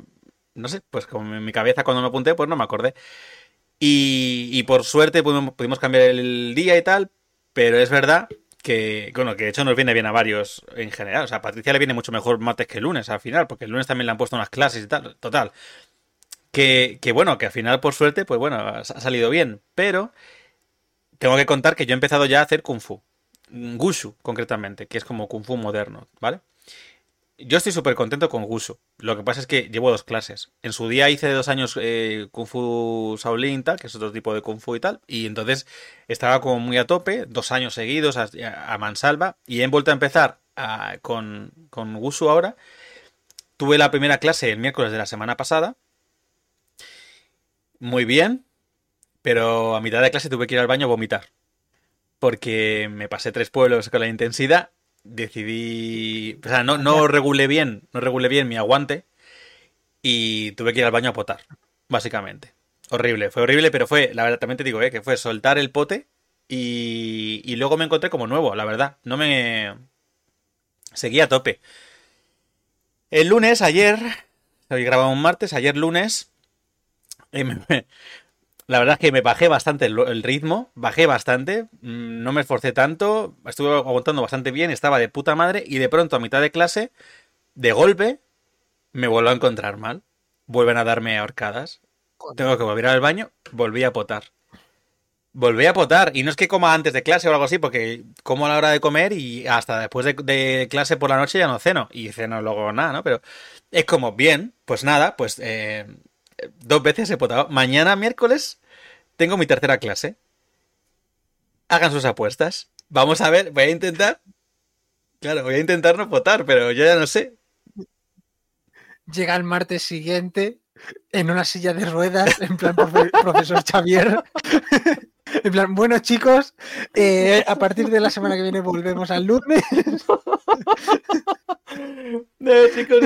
No sé, pues como en mi cabeza cuando me apunté, pues no me acordé. Y, y por suerte pudimos, pudimos cambiar el día y tal, pero es verdad que, bueno, que de hecho nos viene bien a varios en general. O sea, a Patricia le viene mucho mejor martes que el lunes al final, porque el lunes también le han puesto unas clases y tal. Total. Que, que bueno, que al final, por suerte, pues bueno, ha salido bien. Pero tengo que contar que yo he empezado ya a hacer Kung Fu. Gushu, concretamente, que es como Kung Fu moderno, ¿vale? Yo estoy súper contento con Gushu. Lo que pasa es que llevo dos clases. En su día hice dos años eh, Kung Fu Shaolin, tal, que es otro tipo de Kung Fu y tal. Y entonces estaba como muy a tope, dos años seguidos a, mansalva. Y he vuelto a empezar con, con Gushu ahora. Tuve la primera clase el miércoles de la semana pasada. Muy bien. Pero a mitad de clase tuve que ir al baño a vomitar. Porque me pasé tres pueblos con la intensidad decidí. O sea, no, no regulé bien, no regulé bien mi aguante. Y tuve que ir al baño a potar, básicamente. Horrible, fue horrible, pero fue, la verdad, también te digo, ¿eh? que fue soltar el pote y, y luego me encontré como nuevo, la verdad. No me. Seguía a tope. El lunes, ayer, hoy grabamos un martes, ayer lunes, eh, me, la verdad es que me bajé bastante el, ritmo, bajé bastante, mm, no me esforcé tanto, estuve aguantando bastante bien, estaba de puta madre y de pronto a mitad de clase, de golpe, me vuelvo a encontrar mal. Vuelven a darme ahorcadas. Tengo que volver al baño, volví a potar. Volví a potar. Y no es que coma antes de clase o algo así, porque como a la hora de comer y hasta después de, clase por la noche ya no ceno. Y ceno luego nada, ¿no? Pero es como, bien, pues nada, pues eh, dos veces he potado. Mañana, miércoles, tengo mi tercera clase. Hagan sus apuestas. Vamos a ver, voy a intentar. Claro, voy a intentar no potar, pero yo ya no sé. Llega el martes siguiente en una silla de ruedas, en plan profesor Xavier. En plan, bueno chicos, eh, a partir de la semana que viene volvemos al lunes. No, chicos,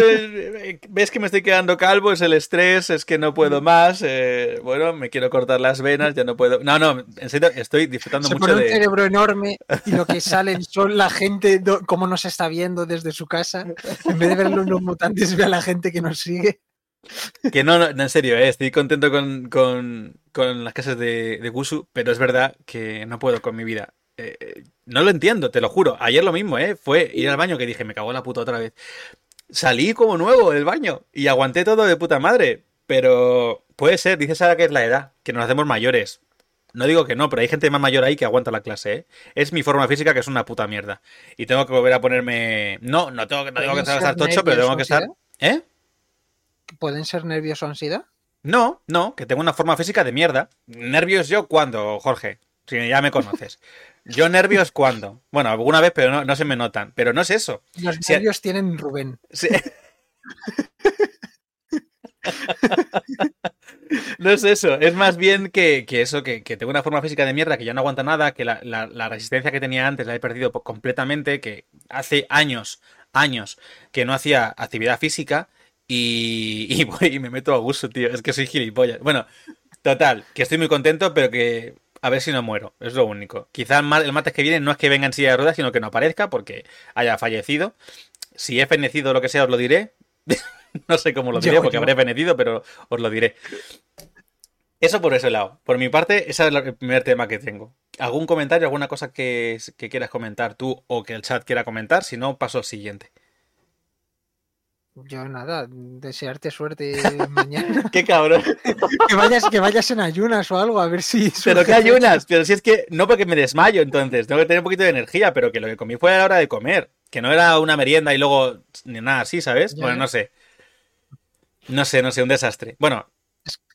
ves que me estoy quedando calvo, es el estrés, es que no puedo más. Eh, bueno, me quiero cortar las venas, ya no puedo. No, no, en serio, estoy disfrutando Se mucho pone de. un cerebro enorme y lo que salen son la gente, cómo nos está viendo desde su casa. En vez de ver los mutantes, ve a la gente que nos sigue. Que no, no en serio, eh, estoy contento con, con, con las casas de, de Gusu, pero es verdad que no puedo con mi vida. Eh, no lo entiendo, te lo juro. Ayer lo mismo, ¿eh? Fue ir al baño que dije, me cago en la puta otra vez. Salí como nuevo del baño y aguanté todo de puta madre. Pero puede ser, dices ahora que es la edad, que nos hacemos mayores. No digo que no, pero hay gente más mayor ahí que aguanta la clase, ¿eh? Es mi forma física que es una puta mierda. Y tengo que volver a ponerme. No, no tengo, no tengo que estar tocho, pero tengo que estar. ¿Eh? ¿Pueden ser nervios o ansiedad? No, no, que tengo una forma física de mierda. ¿Nervios yo cuándo, Jorge? Si ya me conoces. Yo nervios cuándo. Bueno, alguna vez, pero no, se me notan. Pero no es eso. Los nervios tienen Rubén. Sí. no es eso, es más bien que, eso, que, tengo una forma física de mierda, que ya no aguanta nada, que la, resistencia que tenía antes la he perdido completamente, que hace años, años que no hacía actividad física y, y, voy y me meto a gusto, tío. Es que soy gilipollas. Bueno, total, que estoy muy contento, pero que a ver si no muero. Es lo único. Quizá el martes que viene no es que venga en silla de ruedas, sino que no aparezca porque haya fallecido. Si he fenecido o lo que sea, os lo diré. no sé cómo lo diré, porque habré fenecido, pero os lo diré. Eso por ese lado. Por mi parte, ese es el primer tema que tengo. ¿Algún comentario, alguna cosa que, que quieras comentar tú o que el chat quiera comentar? Si no, paso al siguiente. Yo nada, desearte suerte mañana. Qué cabrón. que, vayas, que vayas en ayunas o algo, a ver si. Pero que ayunas, pero si es que no porque me desmayo, entonces tengo que tener un poquito de energía, pero que lo que comí fue a la hora de comer, que no era una merienda y luego ni nada así, ¿sabes? bueno, no sé. No sé, no sé, un desastre. Bueno.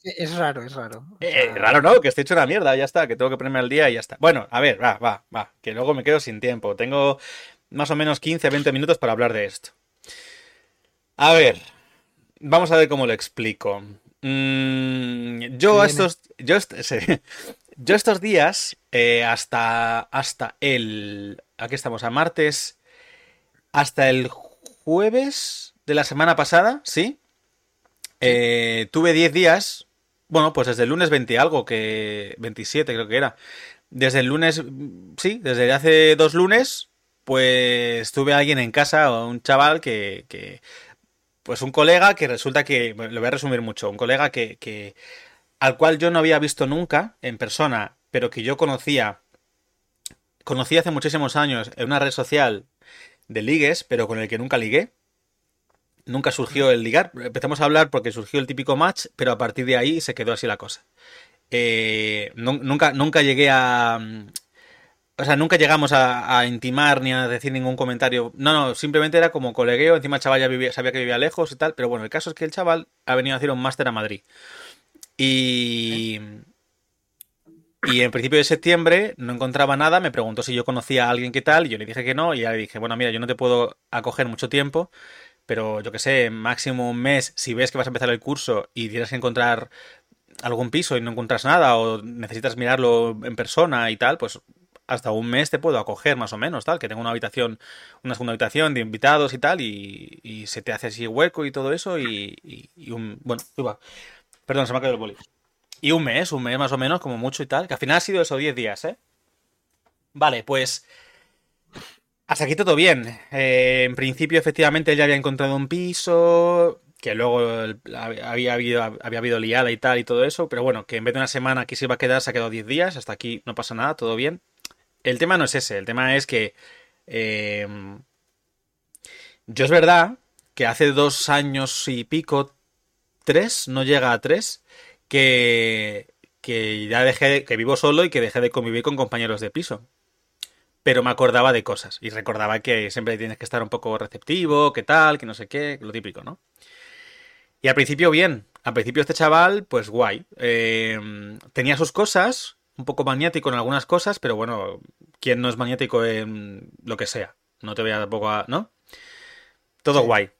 Es, raro, es raro. Eh, raro no, que estoy hecho una mierda, ya está, que tengo que ponerme al día y ya está. Bueno, a ver, va, va, va, que luego me quedo sin tiempo. Tengo más o menos 15, 20 minutos para hablar de esto. A ver, vamos a ver cómo lo explico. Mm, yo estos, yo, yo estos días, eh, hasta, hasta el, aquí estamos, a martes, hasta el jueves de la semana pasada, ¿sí? Eh, tuve 10 días, bueno, pues desde el lunes 20 algo, que 27 creo que era. Desde el lunes, sí, desde hace dos lunes, pues tuve a alguien en casa, un chaval que, que pues un colega que resulta que, lo voy a resumir mucho, un colega que, al cual yo no había visto nunca en persona, pero que yo conocía, conocí hace muchísimos años en una red social de ligues, pero con el que nunca ligué. Nunca surgió el ligar. Empezamos a hablar porque surgió el típico match, pero a partir de ahí se quedó así la cosa. eh, nunca, nunca llegué a... O sea, nunca llegamos a, intimar ni a decir ningún comentario. No, no, simplemente era como colegueo. Encima el chaval ya vivía, sabía que vivía lejos y tal. Pero bueno, el caso es que el chaval ha venido a hacer un máster a Madrid. Y... Y en principio de septiembre no encontraba nada, me preguntó si yo conocía a alguien que tal, y yo le dije que no, y ya le dije, bueno, mira, yo no te puedo acoger mucho tiempo, pero yo que sé, máximo un mes, si ves que vas a empezar el curso y tienes que encontrar algún piso y no encuentras nada, o necesitas mirarlo en persona y tal, pues hasta un mes te puedo acoger más o menos, tal, que tengo una habitación, una segunda habitación de invitados y tal, y, se te hace así hueco y todo eso, y, un... Bueno, Perdón, se me ha caído el boli. Y un mes, un mes más o menos, como mucho y tal. Que al final ha sido eso, 10 días, ¿eh? Vale, pues. Hasta aquí todo bien. Eh, en principio, efectivamente, él ya había encontrado un piso. Que luego había habido, había habido liada y tal y todo eso. Pero bueno, que en vez de una semana aquí se iba a quedar, se ha quedado 10 días. Hasta aquí no pasa nada, todo bien. El tema no es ese. El tema es que. Eh, yo es verdad que hace dos años y pico, tres, no llega a tres, que, que ya dejé, que vivo solo y que dejé de convivir con compañeros de piso. Pero me acordaba de cosas y recordaba que siempre tienes que estar un poco receptivo, que tal, que no sé qué, lo típico, ¿no? Y al principio bien, al principio este chaval, pues guay. Eh, tenía sus cosas, un poco maniático en algunas cosas, pero bueno, ¿quién no es maniático en lo que sea? No te vea tampoco a... ¿no? Todo guay.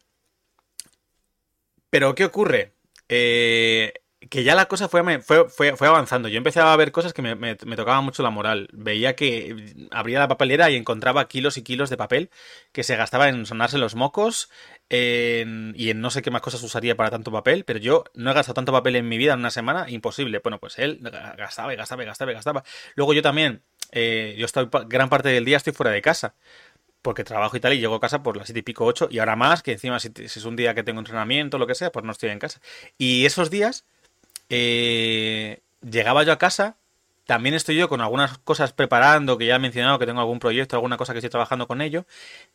Pero ¿qué ocurre? Eh, que ya la cosa fue, fue, fue, avanzando. Yo empecé a ver cosas que me, me, tocaban mucho la moral. Veía que abría la papelera y encontraba kilos y kilos de papel que se gastaba en sonarse los mocos y en no sé qué más cosas usaría para tanto papel, pero yo no he gastado tanto papel en mi vida en una semana, imposible. Bueno, pues él gastaba y gastaba y gastaba y gastaba. Luego yo también, eh, yo estoy gran parte del día estoy fuera de casa porque trabajo y tal, y llego a casa por las siete y pico, ocho, y ahora más, que encima si, si, es un día que tengo entrenamiento, lo que sea, pues no estoy en casa. Y esos días eh, llegaba yo a casa, también estoy yo con algunas cosas preparando, que ya he mencionado que tengo algún proyecto, alguna cosa que estoy trabajando con ello,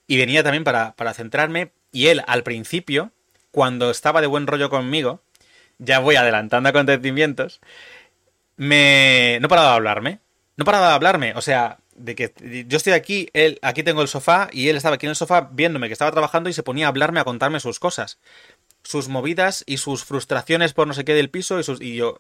y venía también para, para centrarme, y él al principio, cuando estaba de buen rollo conmigo, ya voy adelantando acontecimientos, me... no paraba de hablarme, no paraba de hablarme, o sea, de que yo estoy aquí, él, aquí tengo el sofá y él estaba aquí en el sofá viéndome que estaba trabajando y se ponía a hablarme, a contarme sus cosas sus movidas y sus frustraciones por no sé qué del piso y sus y yo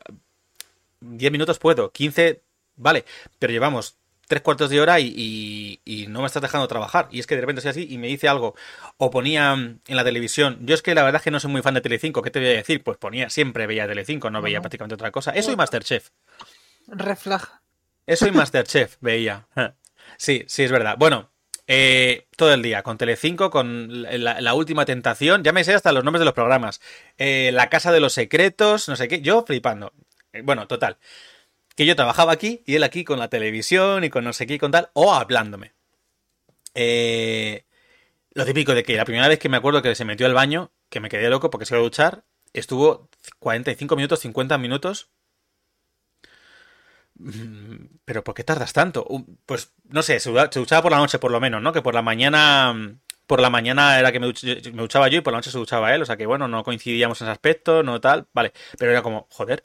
10 minutos puedo, 15 vale, pero llevamos tres cuartos de hora y, y, no me estás dejando trabajar. Y es que de repente soy así y me dice algo. O ponía en la televisión. Yo es que la verdad es que no soy muy fan de Telecinco. ¿Qué te voy a decir? Pues ponía, siempre veía Telecinco, no veía prácticamente otra cosa. Eso y Masterchef. Reflag. Eso y Masterchef veía. Sí, sí, es verdad. Bueno, eh, todo el día, con Telecinco, con la, última tentación, ya me sé hasta los nombres de los programas. Eh, la Casa de los Secretos, no sé qué, yo flipando. Eh, bueno, total. Que yo trabajaba aquí y él aquí con la televisión y con no sé qué y con tal, o hablándome. lo típico de que la primera vez que me acuerdo que se metió al baño, que me quedé loco porque se iba a duchar, estuvo 45 minutos, 50 minutos pero ¿por qué tardas tanto? Pues no sé, se duchaba por la noche por lo menos, ¿no? Que por la mañana por la mañana era que me, duchaba yo y por la noche se duchaba él, o sea que bueno, no coincidíamos en ese aspecto, no tal, vale, pero era como, joder.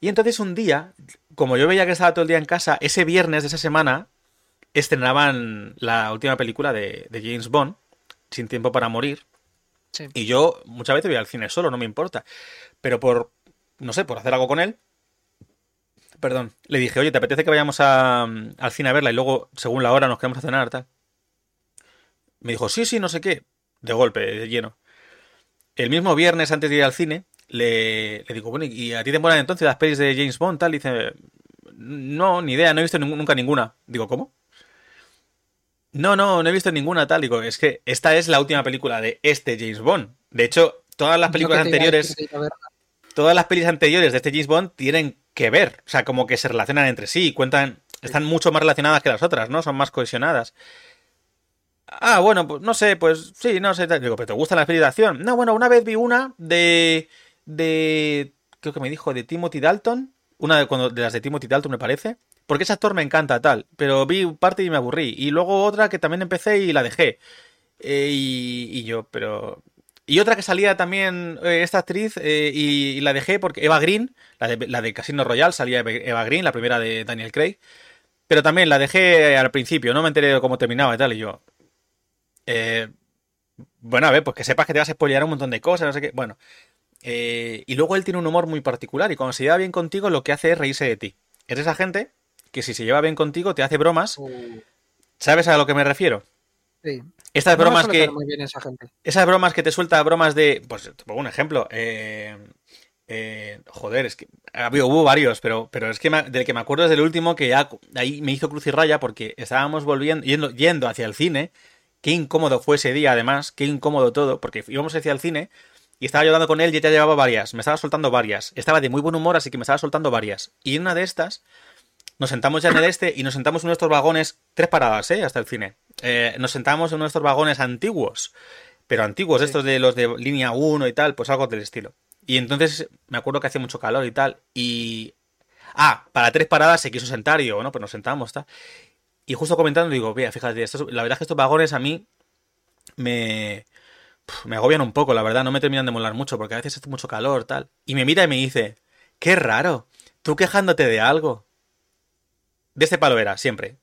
Y entonces un día, como yo veía que estaba todo el día en casa, ese viernes de esa semana estrenaban la última película de, James Bond, Sin tiempo para morir. Y yo muchas veces voy al cine solo, no me importa. Pero por, no sé, por hacer algo con él, perdón, le dije, oye, ¿te apetece que vayamos al cine a verla y luego, según la hora, nos quedamos a cenar, tal? Me dijo, sí, sí, no sé qué. De golpe, de lleno. El mismo viernes, antes de ir al cine, le, le digo, bueno, ¿y a ti te molan entonces las pelis de James Bond, tal? Y dice, no, ni idea, no he visto nunca ninguna. Digo, ¿cómo? No, no, no he visto ninguna tal. Digo, es que esta es la última película de este James Bond. De hecho, todas las películas anteriores. Todas las pelis anteriores de este James Bond tienen que ver. O sea, como que se relacionan entre sí, cuentan, están mucho más relacionadas que las otras, ¿no? Son más cohesionadas. Ah, bueno, pues no sé, pues sí, no sé. Digo, ¿pero te gusta la peli de acción? No, bueno, una vez vi una de. de. creo que me dijo, de Timothy Dalton. Una de, cuando, de las de Timothy Dalton, me parece. Porque ese actor me encanta, tal. Pero vi parte y me aburrí. Y luego otra que también empecé y la dejé. Eh, y, y yo, pero Y otra que salía también eh, esta actriz eh, y, la dejé porque Eva Green, la de, la de Casino Royale, salía Eva Green, la primera de Daniel Craig. Pero también la dejé al principio, no me enteré de cómo terminaba y tal, y yo... Eh, bueno, a ver, pues que sepas que te vas a spoilear un montón de cosas, no sé qué. Bueno. Y luego él tiene un humor muy particular y cuando se lleva bien contigo lo que hace es reírse de ti. Es esa gente que si se lleva bien contigo te hace bromas. Uh. ¿Sabes a lo que me refiero? Sí. Estas bromas que. Esas bromas que te suelta bromas de. Pues te pongo un ejemplo. Eh, eh, joder, es que hubo varios, pero, pero es que del que me acuerdo es del último que ya, ahí me hizo cruz y raya porque estábamos volviendo, yendo, yendo hacia el cine. Qué incómodo fue ese día, además, qué incómodo todo, porque íbamos hacia el cine y estaba yo con él y ya llevaba varias, me estaba soltando varias. Estaba de muy buen humor, así que me estaba soltando varias. Y en una de estas, nos sentamos ya en el este y nos sentamos en nuestros vagones, tres paradas, ¿eh? Hasta el cine. Eh, nos sentamos en nuestros vagones antiguos, pero antiguos, estos de los de línea 1 y tal, pues algo del estilo. Y entonces me acuerdo que hacía mucho calor y tal. Y. Ah, para tres paradas se quiso sentar y yo, bueno, pues nos sentamos, tal. Y justo comentando, digo, vea, fíjate, la verdad es que estos vagones a mí me. Me agobian un poco, la verdad, no me terminan de molar mucho porque a veces hace mucho calor, tal. Y me mira y me dice, qué raro, tú quejándote de algo. De este palo era, siempre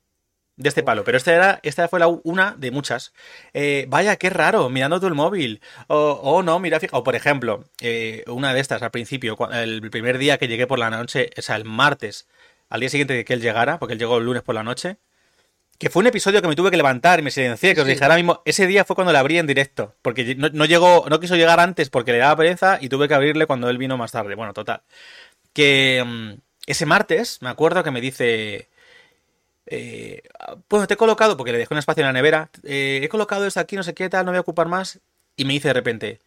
de este palo. Pero esta, era, esta fue la una de muchas. Eh, vaya, qué raro, mirando tú el móvil. O oh, no, mira, fija. O por ejemplo, eh, una de estas al principio, el primer día que llegué por la noche, o sea, el martes, al día siguiente de que él llegara, porque él llegó el lunes por la noche. Que fue un episodio que me tuve que levantar y me silencié, que os dije ahora mismo, ese día fue cuando le abrí en directo, porque no, llegó, no quiso llegar antes porque le daba pereza y tuve que abrirle cuando él vino más tarde. Bueno, total. Que mm, ese martes, me acuerdo que me dice, eh, pues te he colocado, porque le dejé un espacio en la nevera, eh, he colocado esto aquí, no sé qué tal, no voy a ocupar más. Y me dice de repente,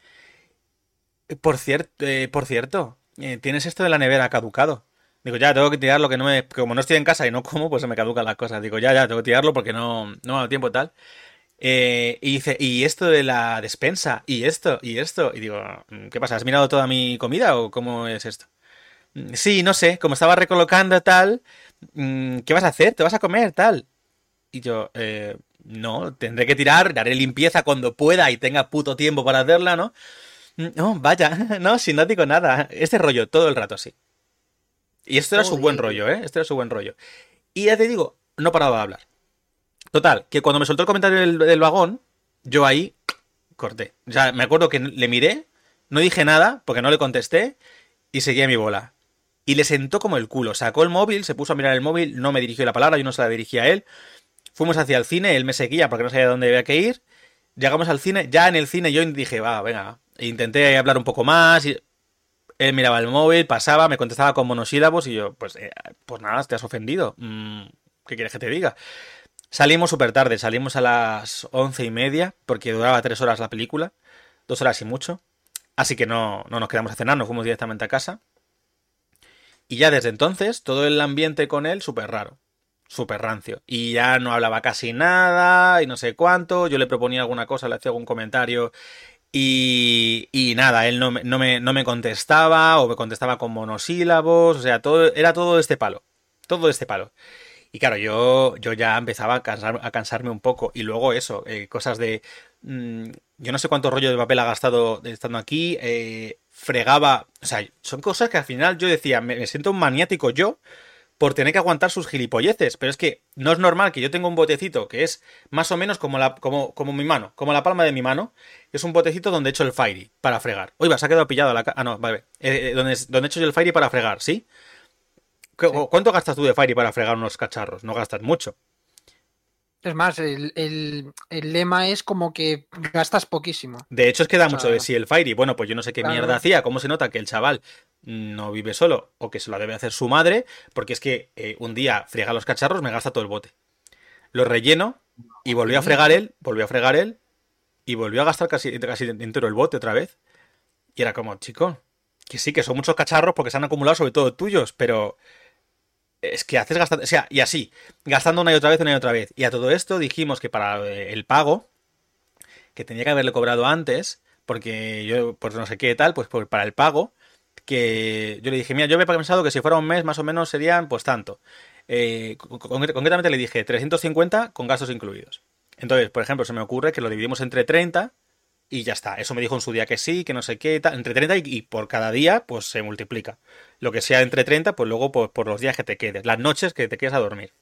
por cierto, eh, por cierto, eh, tienes esto de la nevera caducado. Digo, ya, tengo que tirarlo, que no me. Como no estoy en casa y no como, pues se me caducan las cosas. Digo, ya, ya, tengo que tirarlo porque no, no me ha tiempo tal. y dice, ¿y esto de la despensa? ¿Y esto? ¿Y esto? Y digo, ¿qué pasa? ¿Has mirado toda mi comida o cómo es esto? Sí, no sé, como estaba recolocando tal, Mm, ¿qué vas a hacer? ¿Te vas a comer? Tal. Y yo, eh, no, tendré que tirar, haré limpieza cuando pueda y tenga puto tiempo para hacerla, ¿no? Mm, no, vaya, no, si no digo nada. Este rollo, todo el rato así. Y esto era su buen rollo, ¿eh? Este era su buen rollo. Y ya te digo, no paraba de hablar. Total, que cuando me soltó el comentario del, del vagón, yo ahí corté. O sea, me acuerdo que le miré, no dije nada, porque no le contesté, y seguía mi bola y le sentó como el culo. Sacó el móvil, se puso a mirar el móvil, no me dirigió la palabra, yo no se la dirigía a él. Fuimos hacia el cine, él me seguía porque no sabía dónde había que ir. Llegamos al cine, ya en el cine yo dije, va, venga. Intenté hablar un poco más él miraba el móvil, pasaba, me contestaba con monosílabos y yo, pues, eh, pues nada, te has ofendido. Mm, ¿Qué quieres que te diga? Salimos súper tarde, salimos a las once y media, porque duraba tres horas la película, dos horas y mucho. Así que no, no nos quedamos a cenar, nos fuimos directamente a casa. Y ya desde entonces, todo el ambiente con él súper raro, súper rancio. Y ya no hablaba casi nada y no sé cuánto. Yo le proponía alguna cosa, le hacía algún comentario y, y nada, él no me, no, me, no me contestaba o me contestaba con monosílabos. O sea, todo, era todo este palo. Todo este palo. Y claro, yo, yo ya empezaba a, cansar, a cansarme un poco. Y luego eso, eh, cosas de... Mm, yo no sé cuánto rollo de papel ha gastado estando aquí. Eh, fregaba. O sea, son cosas que al final yo decía, me, siento un maniático yo por tener que aguantar sus gilipolleces. Pero es que no es normal que yo tenga un botecito que es más o menos como, la, como, como mi mano, como la palma de mi mano. Es un botecito donde he hecho el Fairy para fregar. Oiga, se ha quedado pillado la... Ah, no, vale. Eh, eh, donde, donde he hecho yo el Fairy para fregar, ¿sí? ¿Cuánto gastas tú de Fairy para fregar unos cacharros? No gastas mucho. Es más, el, lema es como que gastas poquísimo. De hecho, es que da mucho de sí el Fairy. Bueno, pues yo no sé qué mierda hacía. ¿Cómo se nota que el chaval no vive solo o que se lo debe hacer su madre? Porque es que eh, un día friega los cacharros, me gasta todo el bote. Lo relleno y volvió a fregar él, volvió a fregar él y volvió a gastar casi, casi entero el bote otra vez. Y era como, chico, que sí, que son muchos cacharros porque se han acumulado sobre todo tuyos, pero es que haces gastando, o sea, y así, gastando una y otra vez, una y otra vez. Y a todo esto dijimos que para eh, el pago, que tenía que haberle cobrado antes, porque yo, pues no sé qué tal, pues para el pago, que yo le dije, mira, yo había pensado que si fuera un mes más o menos serían pues tanto. Eh, concretamente le dije 350 con gastos incluidos. Entonces, por ejemplo, se me ocurre que lo dividimos entre 30 y ya está. Eso me dijo en su día que sí, que no sé qué, tal. entre 30 y, por cada día, pues se multiplica. Lo que sea entre 30, pues luego pues, por los días que te quedes, las noches que te quedes a dormir.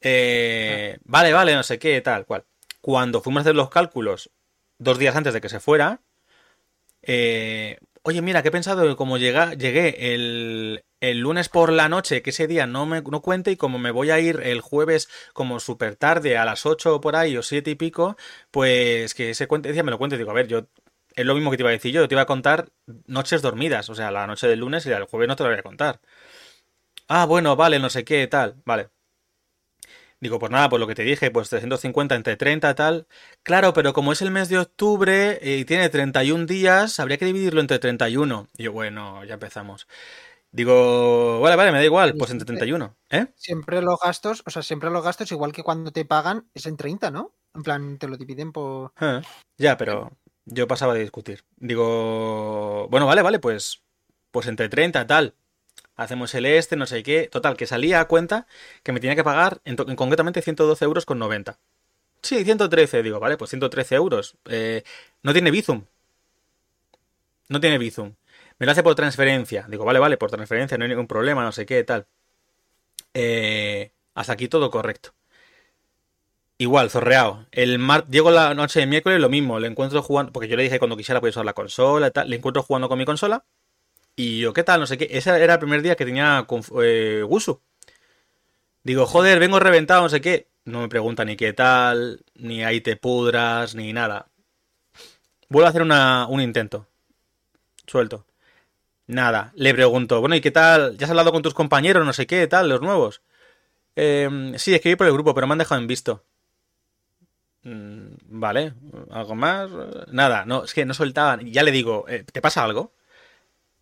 Eh, vale, vale, no sé qué, tal, cual. Cuando fuimos a hacer los cálculos, dos días antes de que se fuera, eh, oye, mira, que he pensado que como llegué el, lunes por la noche, que ese día no me no cuente, y como me voy a ir el jueves como súper tarde, a las 8 por ahí, o 7 y pico, pues que ese cuente, decía, me lo cuente, digo, a ver, yo es lo mismo que te iba a decir yo, te iba a contar noches dormidas, o sea, la noche del lunes y la del jueves no te lo voy a contar. Ah, bueno, vale, no sé qué, tal, vale. Digo, pues nada, pues lo que te dije, pues 350 entre 30, tal. Claro, pero como es el mes de octubre y tiene 31 días, habría que dividirlo entre 31. Y yo, bueno, ya empezamos. Digo, vale, vale, me da igual, pues entre 31. ¿Eh? Siempre los gastos, o sea, siempre los gastos, igual que cuando te pagan, es en 30, ¿no? En plan, te lo dividen por. Eh, ya, pero yo pasaba de discutir. Digo, bueno, vale, vale, pues, pues entre 30, tal hacemos el este, no sé qué. Total, que salía a cuenta que me tenía que pagar en, concretamente 112 euros con 90. Sí, 113, digo, vale, pues 113 euros. Eh, no tiene Bizum. No tiene Bizum. Me lo hace por transferencia. Digo, vale, vale, por transferencia, no hay ningún problema, no sé qué, tal. Eh, hasta aquí todo correcto. Igual, zorreado. El mar... Llego la noche de miércoles, lo mismo. Le encuentro jugando. Porque yo le dije cuando quisiera podía usar la consola y tal. Le encuentro jugando con mi consola. Y yo, ¿qué tal? No sé qué. Ese era el primer día que tenía eh, Gusu. Digo, joder, vengo reventado, no sé qué. No me pregunta ni qué tal, ni ahí te pudras, ni nada. Vuelvo a hacer un intento. Suelto. Nada. Le pregunto, bueno, ¿y qué tal? ¿Ya has hablado con tus compañeros, no sé qué, tal, los nuevos? Eh, sí, escribí por el grupo, pero me han dejado en visto. Mm, vale, ¿algo más? Nada, no, es que no soltaban. Ya le digo, eh, ¿te pasa algo?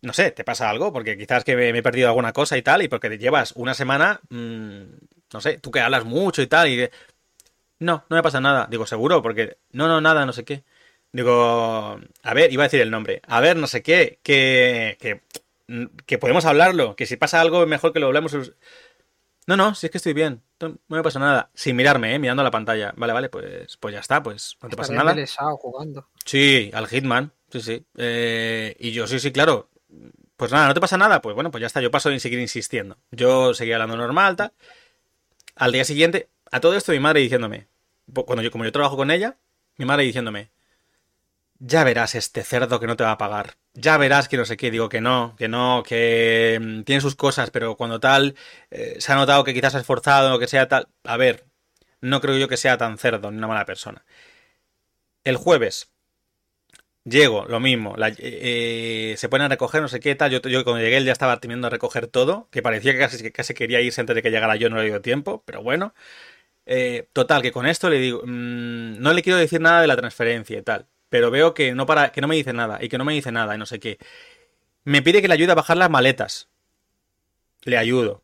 No sé, te pasa algo, porque quizás que me, he perdido alguna cosa y tal, y porque te llevas una semana, mmm, no sé, tú que hablas mucho y tal, y no, no me pasa nada. Digo, seguro, porque no, no, nada, no sé qué. Digo, a ver, iba a decir el nombre, a ver, no sé qué, que, que, que podemos hablarlo, que si pasa algo mejor que lo hablemos. No, no, si es que estoy bien, no, me pasa nada. Sin mirarme, ¿eh? mirando la pantalla. Vale, vale, pues, pues ya está, pues no te pasa nada. jugando. Sí, al Hitman, sí, sí. Eh, y yo, sí, sí, claro, pues nada, no te pasa nada, pues bueno, pues ya está, yo paso de seguir insistiendo. Yo seguía hablando normal, tal. Al día siguiente, a todo esto mi madre diciéndome, cuando yo, como yo trabajo con ella, mi madre diciéndome, ya verás este cerdo que no te va a pagar. Ya verás que no sé qué, digo que no, que no, que mm, tiene sus cosas, pero cuando tal eh, se ha notado que quizás ha esforzado o que sea tal, a ver, no creo yo que sea tan cerdo ni una mala persona. El jueves, Llego, lo mismo. Eh, eh, se ponen a recoger, no sé qué tal. Yo, cuando llegué él ya estaba temiendo a recoger todo, que parecía que casi, que casi quería irse antes de que llegara yo, no le dio tiempo, pero bueno. Eh, total, que con esto le digo, mm, no le quiero decir nada de la transferencia y tal, pero veo que no, para, que no me dice nada y que no me dice nada y no sé qué. Me pide que le ayude a bajar las maletas. Le ayudo.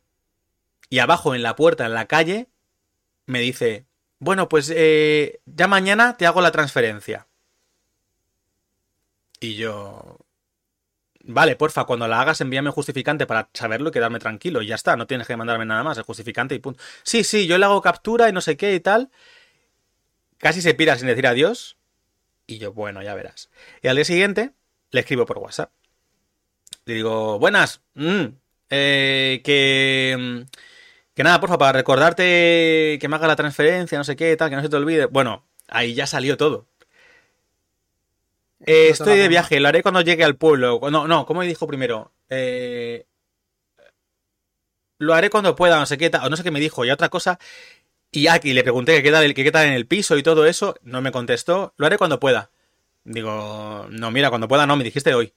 Y abajo en la puerta, en la calle, me dice, bueno, pues ya mañana te hago la transferencia. Y yo... Vale, porfa, cuando la hagas envíame justificante para saberlo y quedarme tranquilo. Y ya está, no tienes que mandarme nada más, el justificante y punto. Sí, sí, yo le hago captura y no sé qué y tal. Casi se pira sin decir adiós. Y yo, bueno, ya verás. Y al día siguiente le escribo por WhatsApp. Le digo, buenas. Mm, eh, que... Que nada, porfa, para recordarte que me haga la transferencia, no sé qué, tal, que no se te olvide. Bueno, ahí ya salió todo. Eh, estoy de viaje, lo haré cuando llegue al pueblo. No, no, ¿cómo dijo primero? Eh, lo haré cuando pueda, no sé qué, o no sé qué me dijo, y otra cosa. Y aquí le pregunté que qué, tal, que qué tal en el piso y todo eso, no me contestó, lo haré cuando pueda. Digo, no, mira, cuando pueda no, me dijiste hoy.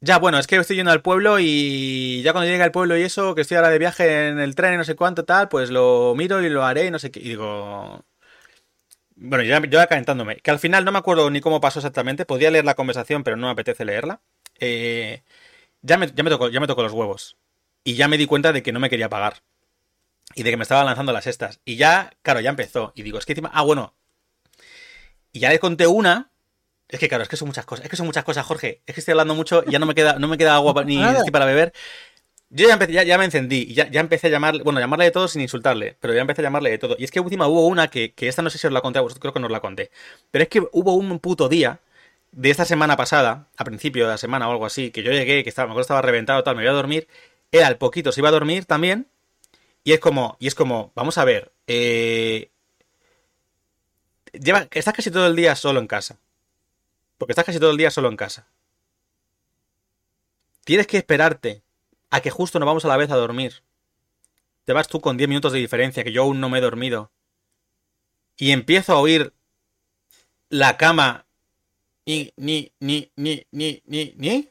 Ya, bueno, es que estoy yendo al pueblo y ya cuando llegue al pueblo y eso, que estoy ahora de viaje en el tren y no sé cuánto tal, pues lo miro y lo haré y no sé qué. Y digo, bueno, ya, yo calentándome. Que al final no me acuerdo ni cómo pasó exactamente. Podía leer la conversación, pero no me apetece leerla. Eh, ya, me, ya, me tocó, ya me tocó los huevos. Y ya me di cuenta de que no me quería pagar. Y de que me estaba lanzando las estas. Y ya, claro, ya empezó. Y digo, es que encima. Ah, bueno. Y ya le conté una. Es que claro, es que son muchas cosas. Es que son muchas cosas, Jorge. Es que estoy hablando mucho y ya no me queda, no me queda agua ni para beber. Yo ya, empecé, ya, me encendí ya, ya, empecé a llamarle, bueno, llamarle de todo sin insultarle, pero ya empecé a llamarle de todo. Y es que última hubo una que, esta no sé si os la conté a vosotros, creo que no os la conté. Pero es que hubo un puto día de esta semana pasada, a principio de la semana o algo así, que yo llegué, que estaba, me acuerdo estaba reventado, tal, me iba a dormir, era al poquito, se iba a dormir también, y es como, y es como, vamos a ver, eh, lleva, estás casi todo el día solo en casa. Porque estás casi todo el día solo en casa. Tienes que esperarte a que justo nos vamos a la vez a dormir. Te vas tú con 10 minutos de diferencia, que yo aún no me he dormido. Y empiezo a oír la cama. Ni, ni, ni, ni, ni, ni, ni.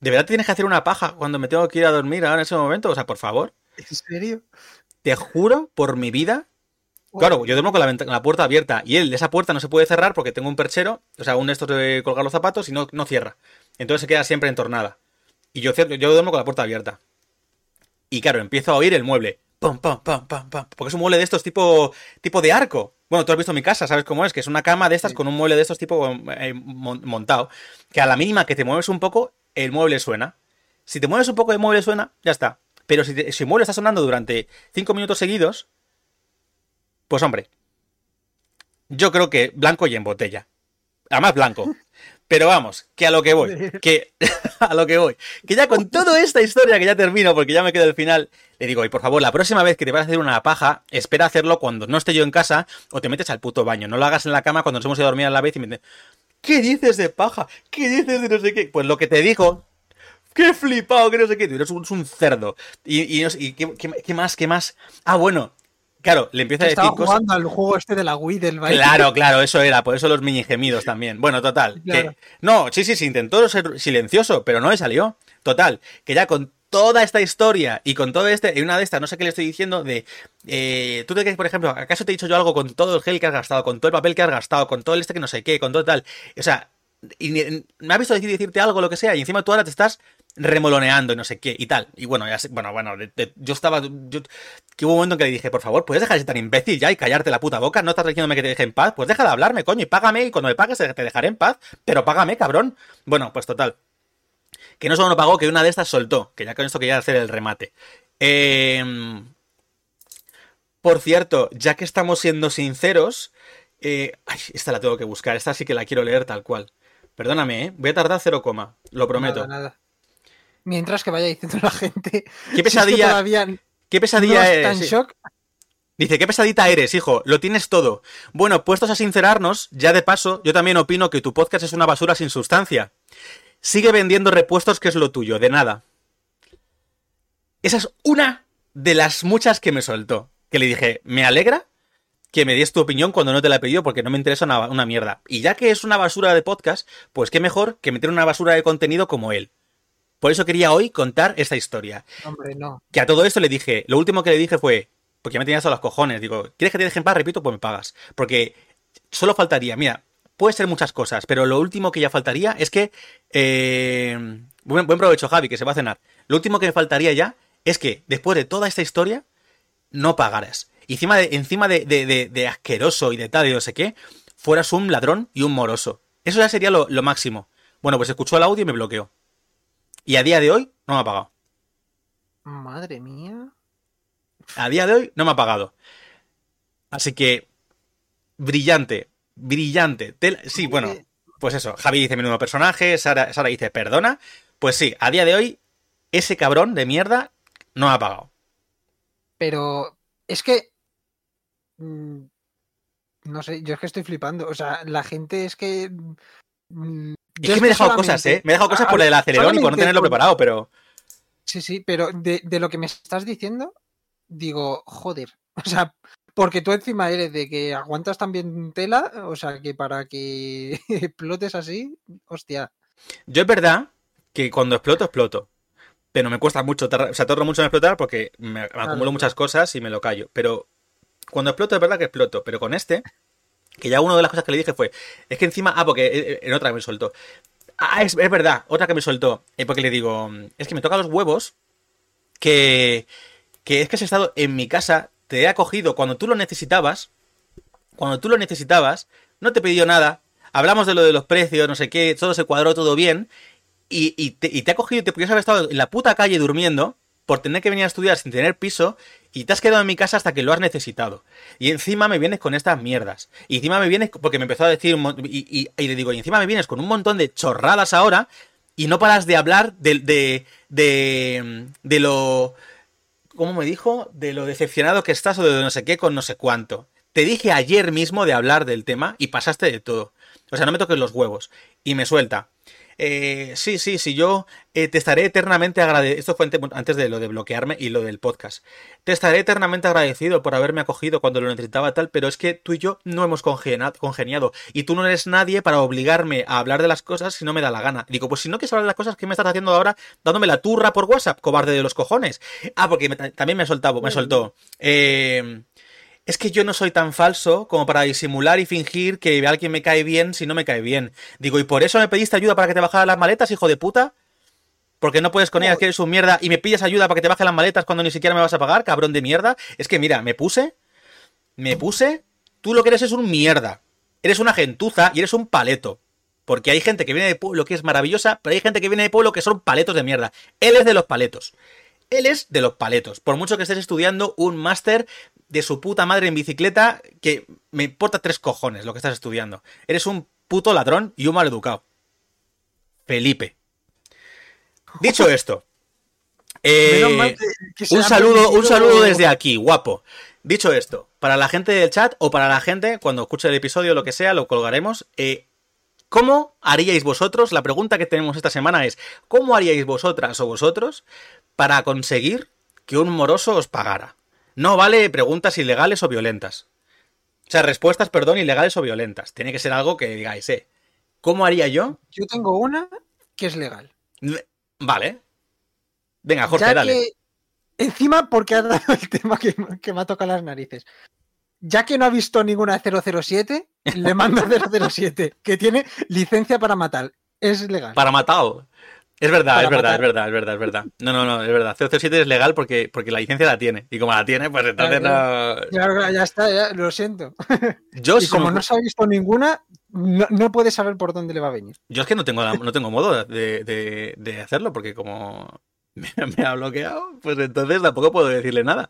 ¿De verdad tienes que hacer una paja cuando me tengo que ir a dormir ahora en ese momento? O sea, por favor. ¿En serio? Te juro por mi vida. Claro, yo duermo con la, la, puerta abierta y él, esa puerta no se puede cerrar porque tengo un perchero, o sea, un de estos de colgar los zapatos y no, no cierra. Entonces se queda siempre entornada. Y yo, yo duermo con la puerta abierta. Y claro, empiezo a oír el mueble. Pum, pum, pum, pum, pum. Porque es un mueble de estos tipo, tipo de arco. Bueno, tú has visto mi casa, ¿sabes cómo es? Que es una cama de estas con un mueble de estos tipo eh, montado. Que a la mínima que te mueves un poco, el mueble suena. Si te mueves un poco, el mueble suena, ya está. Pero si, si el mueble está sonando durante 5 minutos seguidos, pues hombre, yo creo que blanco y en botella. Además blanco. Pero vamos, que a lo que voy, que a lo que voy, que ya con toda esta historia que ya termino porque ya me quedo al final, le digo, y por favor, la próxima vez que te vas a hacer una paja, espera hacerlo cuando no esté yo en casa o te metes al puto baño, no lo hagas en la cama cuando nos hemos ido a dormir a la vez y me dices, ¿qué dices de paja? ¿Qué dices de no sé qué? Pues lo que te dijo, qué flipado, que no sé qué, tú eres un, cerdo. Y, y, ¿qué, más? ¿Qué más? Ah, bueno, Claro, le empieza a decir Estaba jugando al juego este de la Wii del baile. Claro, claro, eso era, por eso los mini gemidos también. Bueno, total. no, sí, sí, sí, intentó ser silencioso, pero no le salió. Total, que ya con toda esta historia y con todo este, y una de estas, no sé qué le estoy diciendo, de, eh, tú te crees, por ejemplo, ¿acaso te he dicho yo algo con todo el gel que has gastado, con todo el papel que has gastado, con todo el este que no sé qué, con todo tal? O sea, y me ha visto decir, decirte algo, lo que sea, y encima tú ahora te estás remoloneando y no sé qué y tal. Y bueno, ya sé, bueno, bueno, yo estaba, yo, que hubo un momento en que le dije, por favor, ¿puedes dejar de ser tan imbécil ya y callarte la puta boca? ¿No estás diciéndome que te deje en paz? Pues deja de hablarme, coño, y págame y cuando me pagues te dejaré en paz, pero págame, cabrón. Bueno, pues total. Que no solo no pagó, que una de estas soltó, que ya con esto quería hacer el remate. Eh, por cierto, ya que estamos siendo sinceros, eh, ay, esta la tengo que buscar, esta sí que la quiero leer tal cual. Perdóname, ¿eh? voy a tardar cero coma, lo prometo. Nada, nada. Mientras que vaya diciendo la gente. ¿Qué pesadilla? ¿Qué pesadilla eres? shock. Dice, qué pesadita eres, hijo, lo tienes todo. Bueno, puestos a sincerarnos, ya de paso, yo también opino que tu podcast es una basura sin sustancia. Sigue vendiendo repuestos que es lo tuyo, de nada. Esa es una de las muchas que me soltó. Que le dije, me alegra que me des tu opinión cuando no te la he pedido porque no me interesa una, una, mierda. Y ya que es una basura de podcast, pues qué mejor que meter una basura de contenido como él. Por eso quería hoy contar esta historia. Hombre, no. Que a todo esto le dije, lo último que le dije fue, porque ya me tenías a los cojones, digo, ¿quieres que te dejen paz? Repito, pues me pagas. Porque solo faltaría, mira, puede ser muchas cosas, pero lo último que ya faltaría es que... Eh, buen, provecho, Javi, que se va a cenar. Lo último que me faltaría ya es que, después de toda esta historia, no pagaras. Y encima de, encima de, de, asqueroso y de tal y no sé qué, fueras un ladrón y un moroso. Eso ya sería lo, lo máximo. Bueno, pues escuchó el audio y me bloqueó. Y a día de hoy no me ha pagado. Madre mía. A día de hoy no me ha pagado. Así que, brillante, brillante. Sí, bueno, pues eso. Javi dice menudo personaje, Sara, Sara dice perdona. Pues sí, a día de hoy, ese cabrón de mierda no me ha pagado. Pero es que... Mm, no sé, yo es que estoy flipando. O sea, la gente es que... Mm, es que me he dejado cosas, ¿eh? Me he dejado cosas por el acelerón y por no tenerlo preparado, pero. Sí, sí, pero de, lo que me estás diciendo, digo, joder. O sea, porque tú encima eres de que aguantas también tela, o sea, que para que explotes así, hostia. Yo es verdad que cuando exploto, exploto. Pero me cuesta mucho, o sea, tardo mucho en explotar porque me, acumulo muchas cosas y me lo callo. Pero cuando exploto, es verdad que exploto. Pero con este, que ya una de las cosas que le dije fue, es que encima, ah, porque eh, eh, en otra que me soltó. Ah, es, verdad, otra que me soltó. Eh, porque le digo, es que me toca los huevos que, que es que has estado en mi casa, te he acogido cuando tú lo necesitabas, cuando tú lo necesitabas, no te pidió nada, hablamos de lo de los precios, no sé qué, todo se cuadró todo bien, y, te, ha cogido y te podías haber estado en la puta calle durmiendo por tener que venir a estudiar sin tener piso y te has quedado en mi casa hasta que lo has necesitado. Y encima me vienes con estas mierdas. Y encima me vienes, porque me empezó a decir, y, le digo, y encima me vienes con un montón de chorradas ahora y no paras de hablar de, de, de, de lo... ¿Cómo me dijo? De lo decepcionado que estás o de no sé qué con no sé cuánto. Te dije ayer mismo de hablar del tema y pasaste de todo. O sea, no me toques los huevos. Y me suelta. Eh, sí, sí, sí, yo eh, te estaré eternamente agradecido. Esto fue antes de lo de bloquearme y lo del podcast. Te estaré eternamente agradecido por haberme acogido cuando lo necesitaba tal, pero es que tú y yo no hemos congeniado. Y tú no eres nadie para obligarme a hablar de las cosas si no me da la gana. Digo, pues si no quieres hablar de las cosas, ¿qué me estás haciendo ahora dándome la turra por WhatsApp, cobarde de los cojones? Ah, porque también me, soltado, me soltó. Eh es que yo no soy tan falso como para disimular y fingir que alguien me cae bien si no me cae bien. Digo, ¿y por eso me pediste ayuda para que te bajara las maletas, hijo de puta? Porque no puedes con ellas, que eres un mierda, y me pides ayuda para que te baje las maletas cuando ni siquiera me vas a pagar, cabrón de mierda. Es que mira, me puse, me puse, tú lo que eres es un mierda. Eres una gentuza y eres un paleto. Porque hay gente que viene de pueblo que es maravillosa, pero hay gente que viene de pueblo que son paletos de mierda. Él es de los paletos. Él es de los paletos. Por mucho que estés estudiando un máster de su puta madre en bicicleta que me importa tres cojones lo que estás estudiando. Eres un puto ladrón y un mal educado. Felipe. Dicho esto, eh, un saludo, un saludo desde aquí, guapo. Dicho esto, para la gente del chat o para la gente cuando escuche el episodio, lo que sea, lo colgaremos. Eh, ¿Cómo haríais vosotros? La pregunta que tenemos esta semana es: ¿cómo haríais vosotras o vosotros para conseguir que un moroso os pagara? No vale preguntas ilegales o violentas. O sea, respuestas, perdón, ilegales o violentas. Tiene que ser algo que digáis, ¿eh? ¿Cómo haría yo? Yo tengo una que es legal. Vale. Venga, Jorge, dale. encima, porque ha dado el tema que, me ha tocado las narices. Ya que no ha visto ninguna 007, le mando 007, que tiene licencia para matar. Es legal. Para matar. Es verdad, es verdad, es verdad, es verdad, es verdad. No, no, no, es verdad. 007 es legal porque, porque la licencia la tiene. Y como la tiene, pues entonces no. Ya, ya está, ya, lo siento. Yo y como no se ha visto ninguna, no, puede saber por dónde le va a venir. Yo es que no tengo, no tengo modo de, de, hacerlo, porque como me, me, ha bloqueado, pues entonces tampoco puedo decirle nada.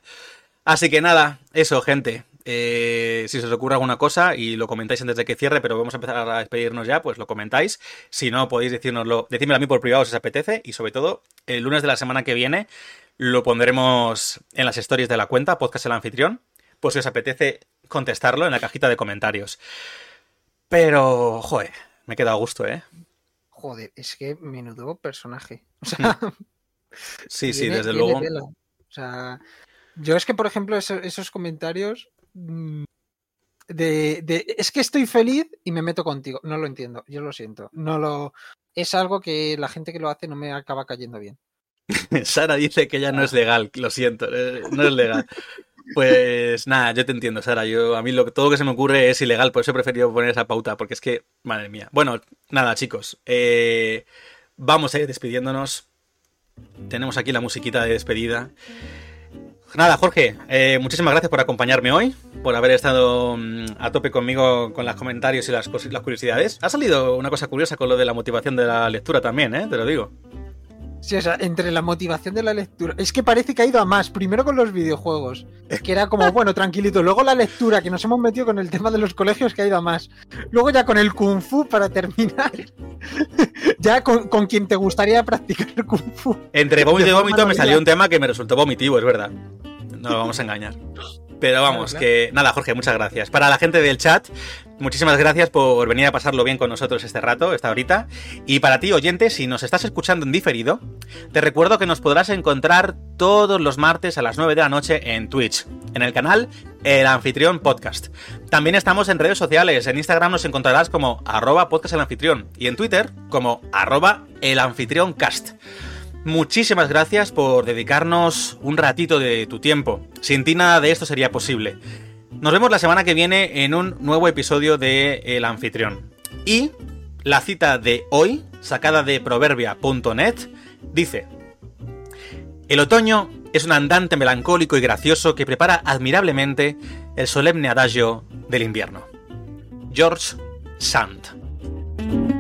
Así que nada, eso, gente. Eh, si se os ocurre alguna cosa y lo comentáis antes de que cierre, pero vamos a empezar a despedirnos ya, pues lo comentáis. Si no, podéis decírnoslo, decídmelo a mí por privado si os apetece. Y sobre todo, el lunes de la semana que viene lo pondremos en las stories de la cuenta, podcast el anfitrión. Pues si os apetece contestarlo en la cajita de comentarios. Pero, joder, me he quedado a gusto, ¿eh? Joder, es que menudo personaje. O sea, sí, sí, desde luego. O sea, yo es que, por ejemplo, esos comentarios Mm, de, es que estoy feliz y me meto contigo. No lo entiendo, yo lo siento. No lo es algo que la gente que lo hace no me acaba cayendo bien. Sara dice que ya no es legal, lo siento, eh, no es legal. Pues nada, yo te entiendo, Sara. Yo a mí lo, todo lo que se me ocurre es ilegal, por eso he preferido poner esa pauta, porque es que, madre mía. Bueno, nada, chicos. Eh, vamos a ir despidiéndonos. Tenemos aquí la musiquita de despedida. Nada, Jorge, eh, muchísimas gracias por acompañarme hoy, por haber estado mm, a tope conmigo con los comentarios y las, las curiosidades. Ha salido una cosa curiosa con lo de la motivación de la lectura también, ¿eh? Te lo digo. Sí, o sea, entre la motivación de la lectura. Es que parece que ha ido a más. Primero con los videojuegos, que era como, bueno, tranquilito. Luego la lectura, que nos hemos metido con el tema de los colegios, que ha ido a más. Luego ya con el Kung Fu para terminar. ya con, quien te gustaría practicar el Kung Fu. Entre vómito y vómito me salió un tema que me resultó vomitivo, es verdad. No lo vamos a engañar. Pero vamos, que nada, Jorge, muchas gracias. Para la gente del chat, muchísimas gracias por venir a pasarlo bien con nosotros este rato, esta horita. Y para ti, oyente, si nos estás escuchando en diferido, te recuerdo que nos podrás encontrar todos los martes a las 9 de la noche en Twitch, en el canal El Anfitrión Podcast. También estamos en redes sociales, en Instagram nos encontrarás como arroba podcast el anfitrión y en Twitter como arroba el anfitrión cast. Muchísimas gracias por dedicarnos un ratito de tu tiempo. Sin ti nada de esto sería posible. Nos vemos la semana que viene en un nuevo episodio de El Anfitrión. Y la cita de hoy, sacada de proverbia.net, dice: El otoño es un andante melancólico y gracioso que prepara admirablemente el solemne adagio del invierno. George Sand.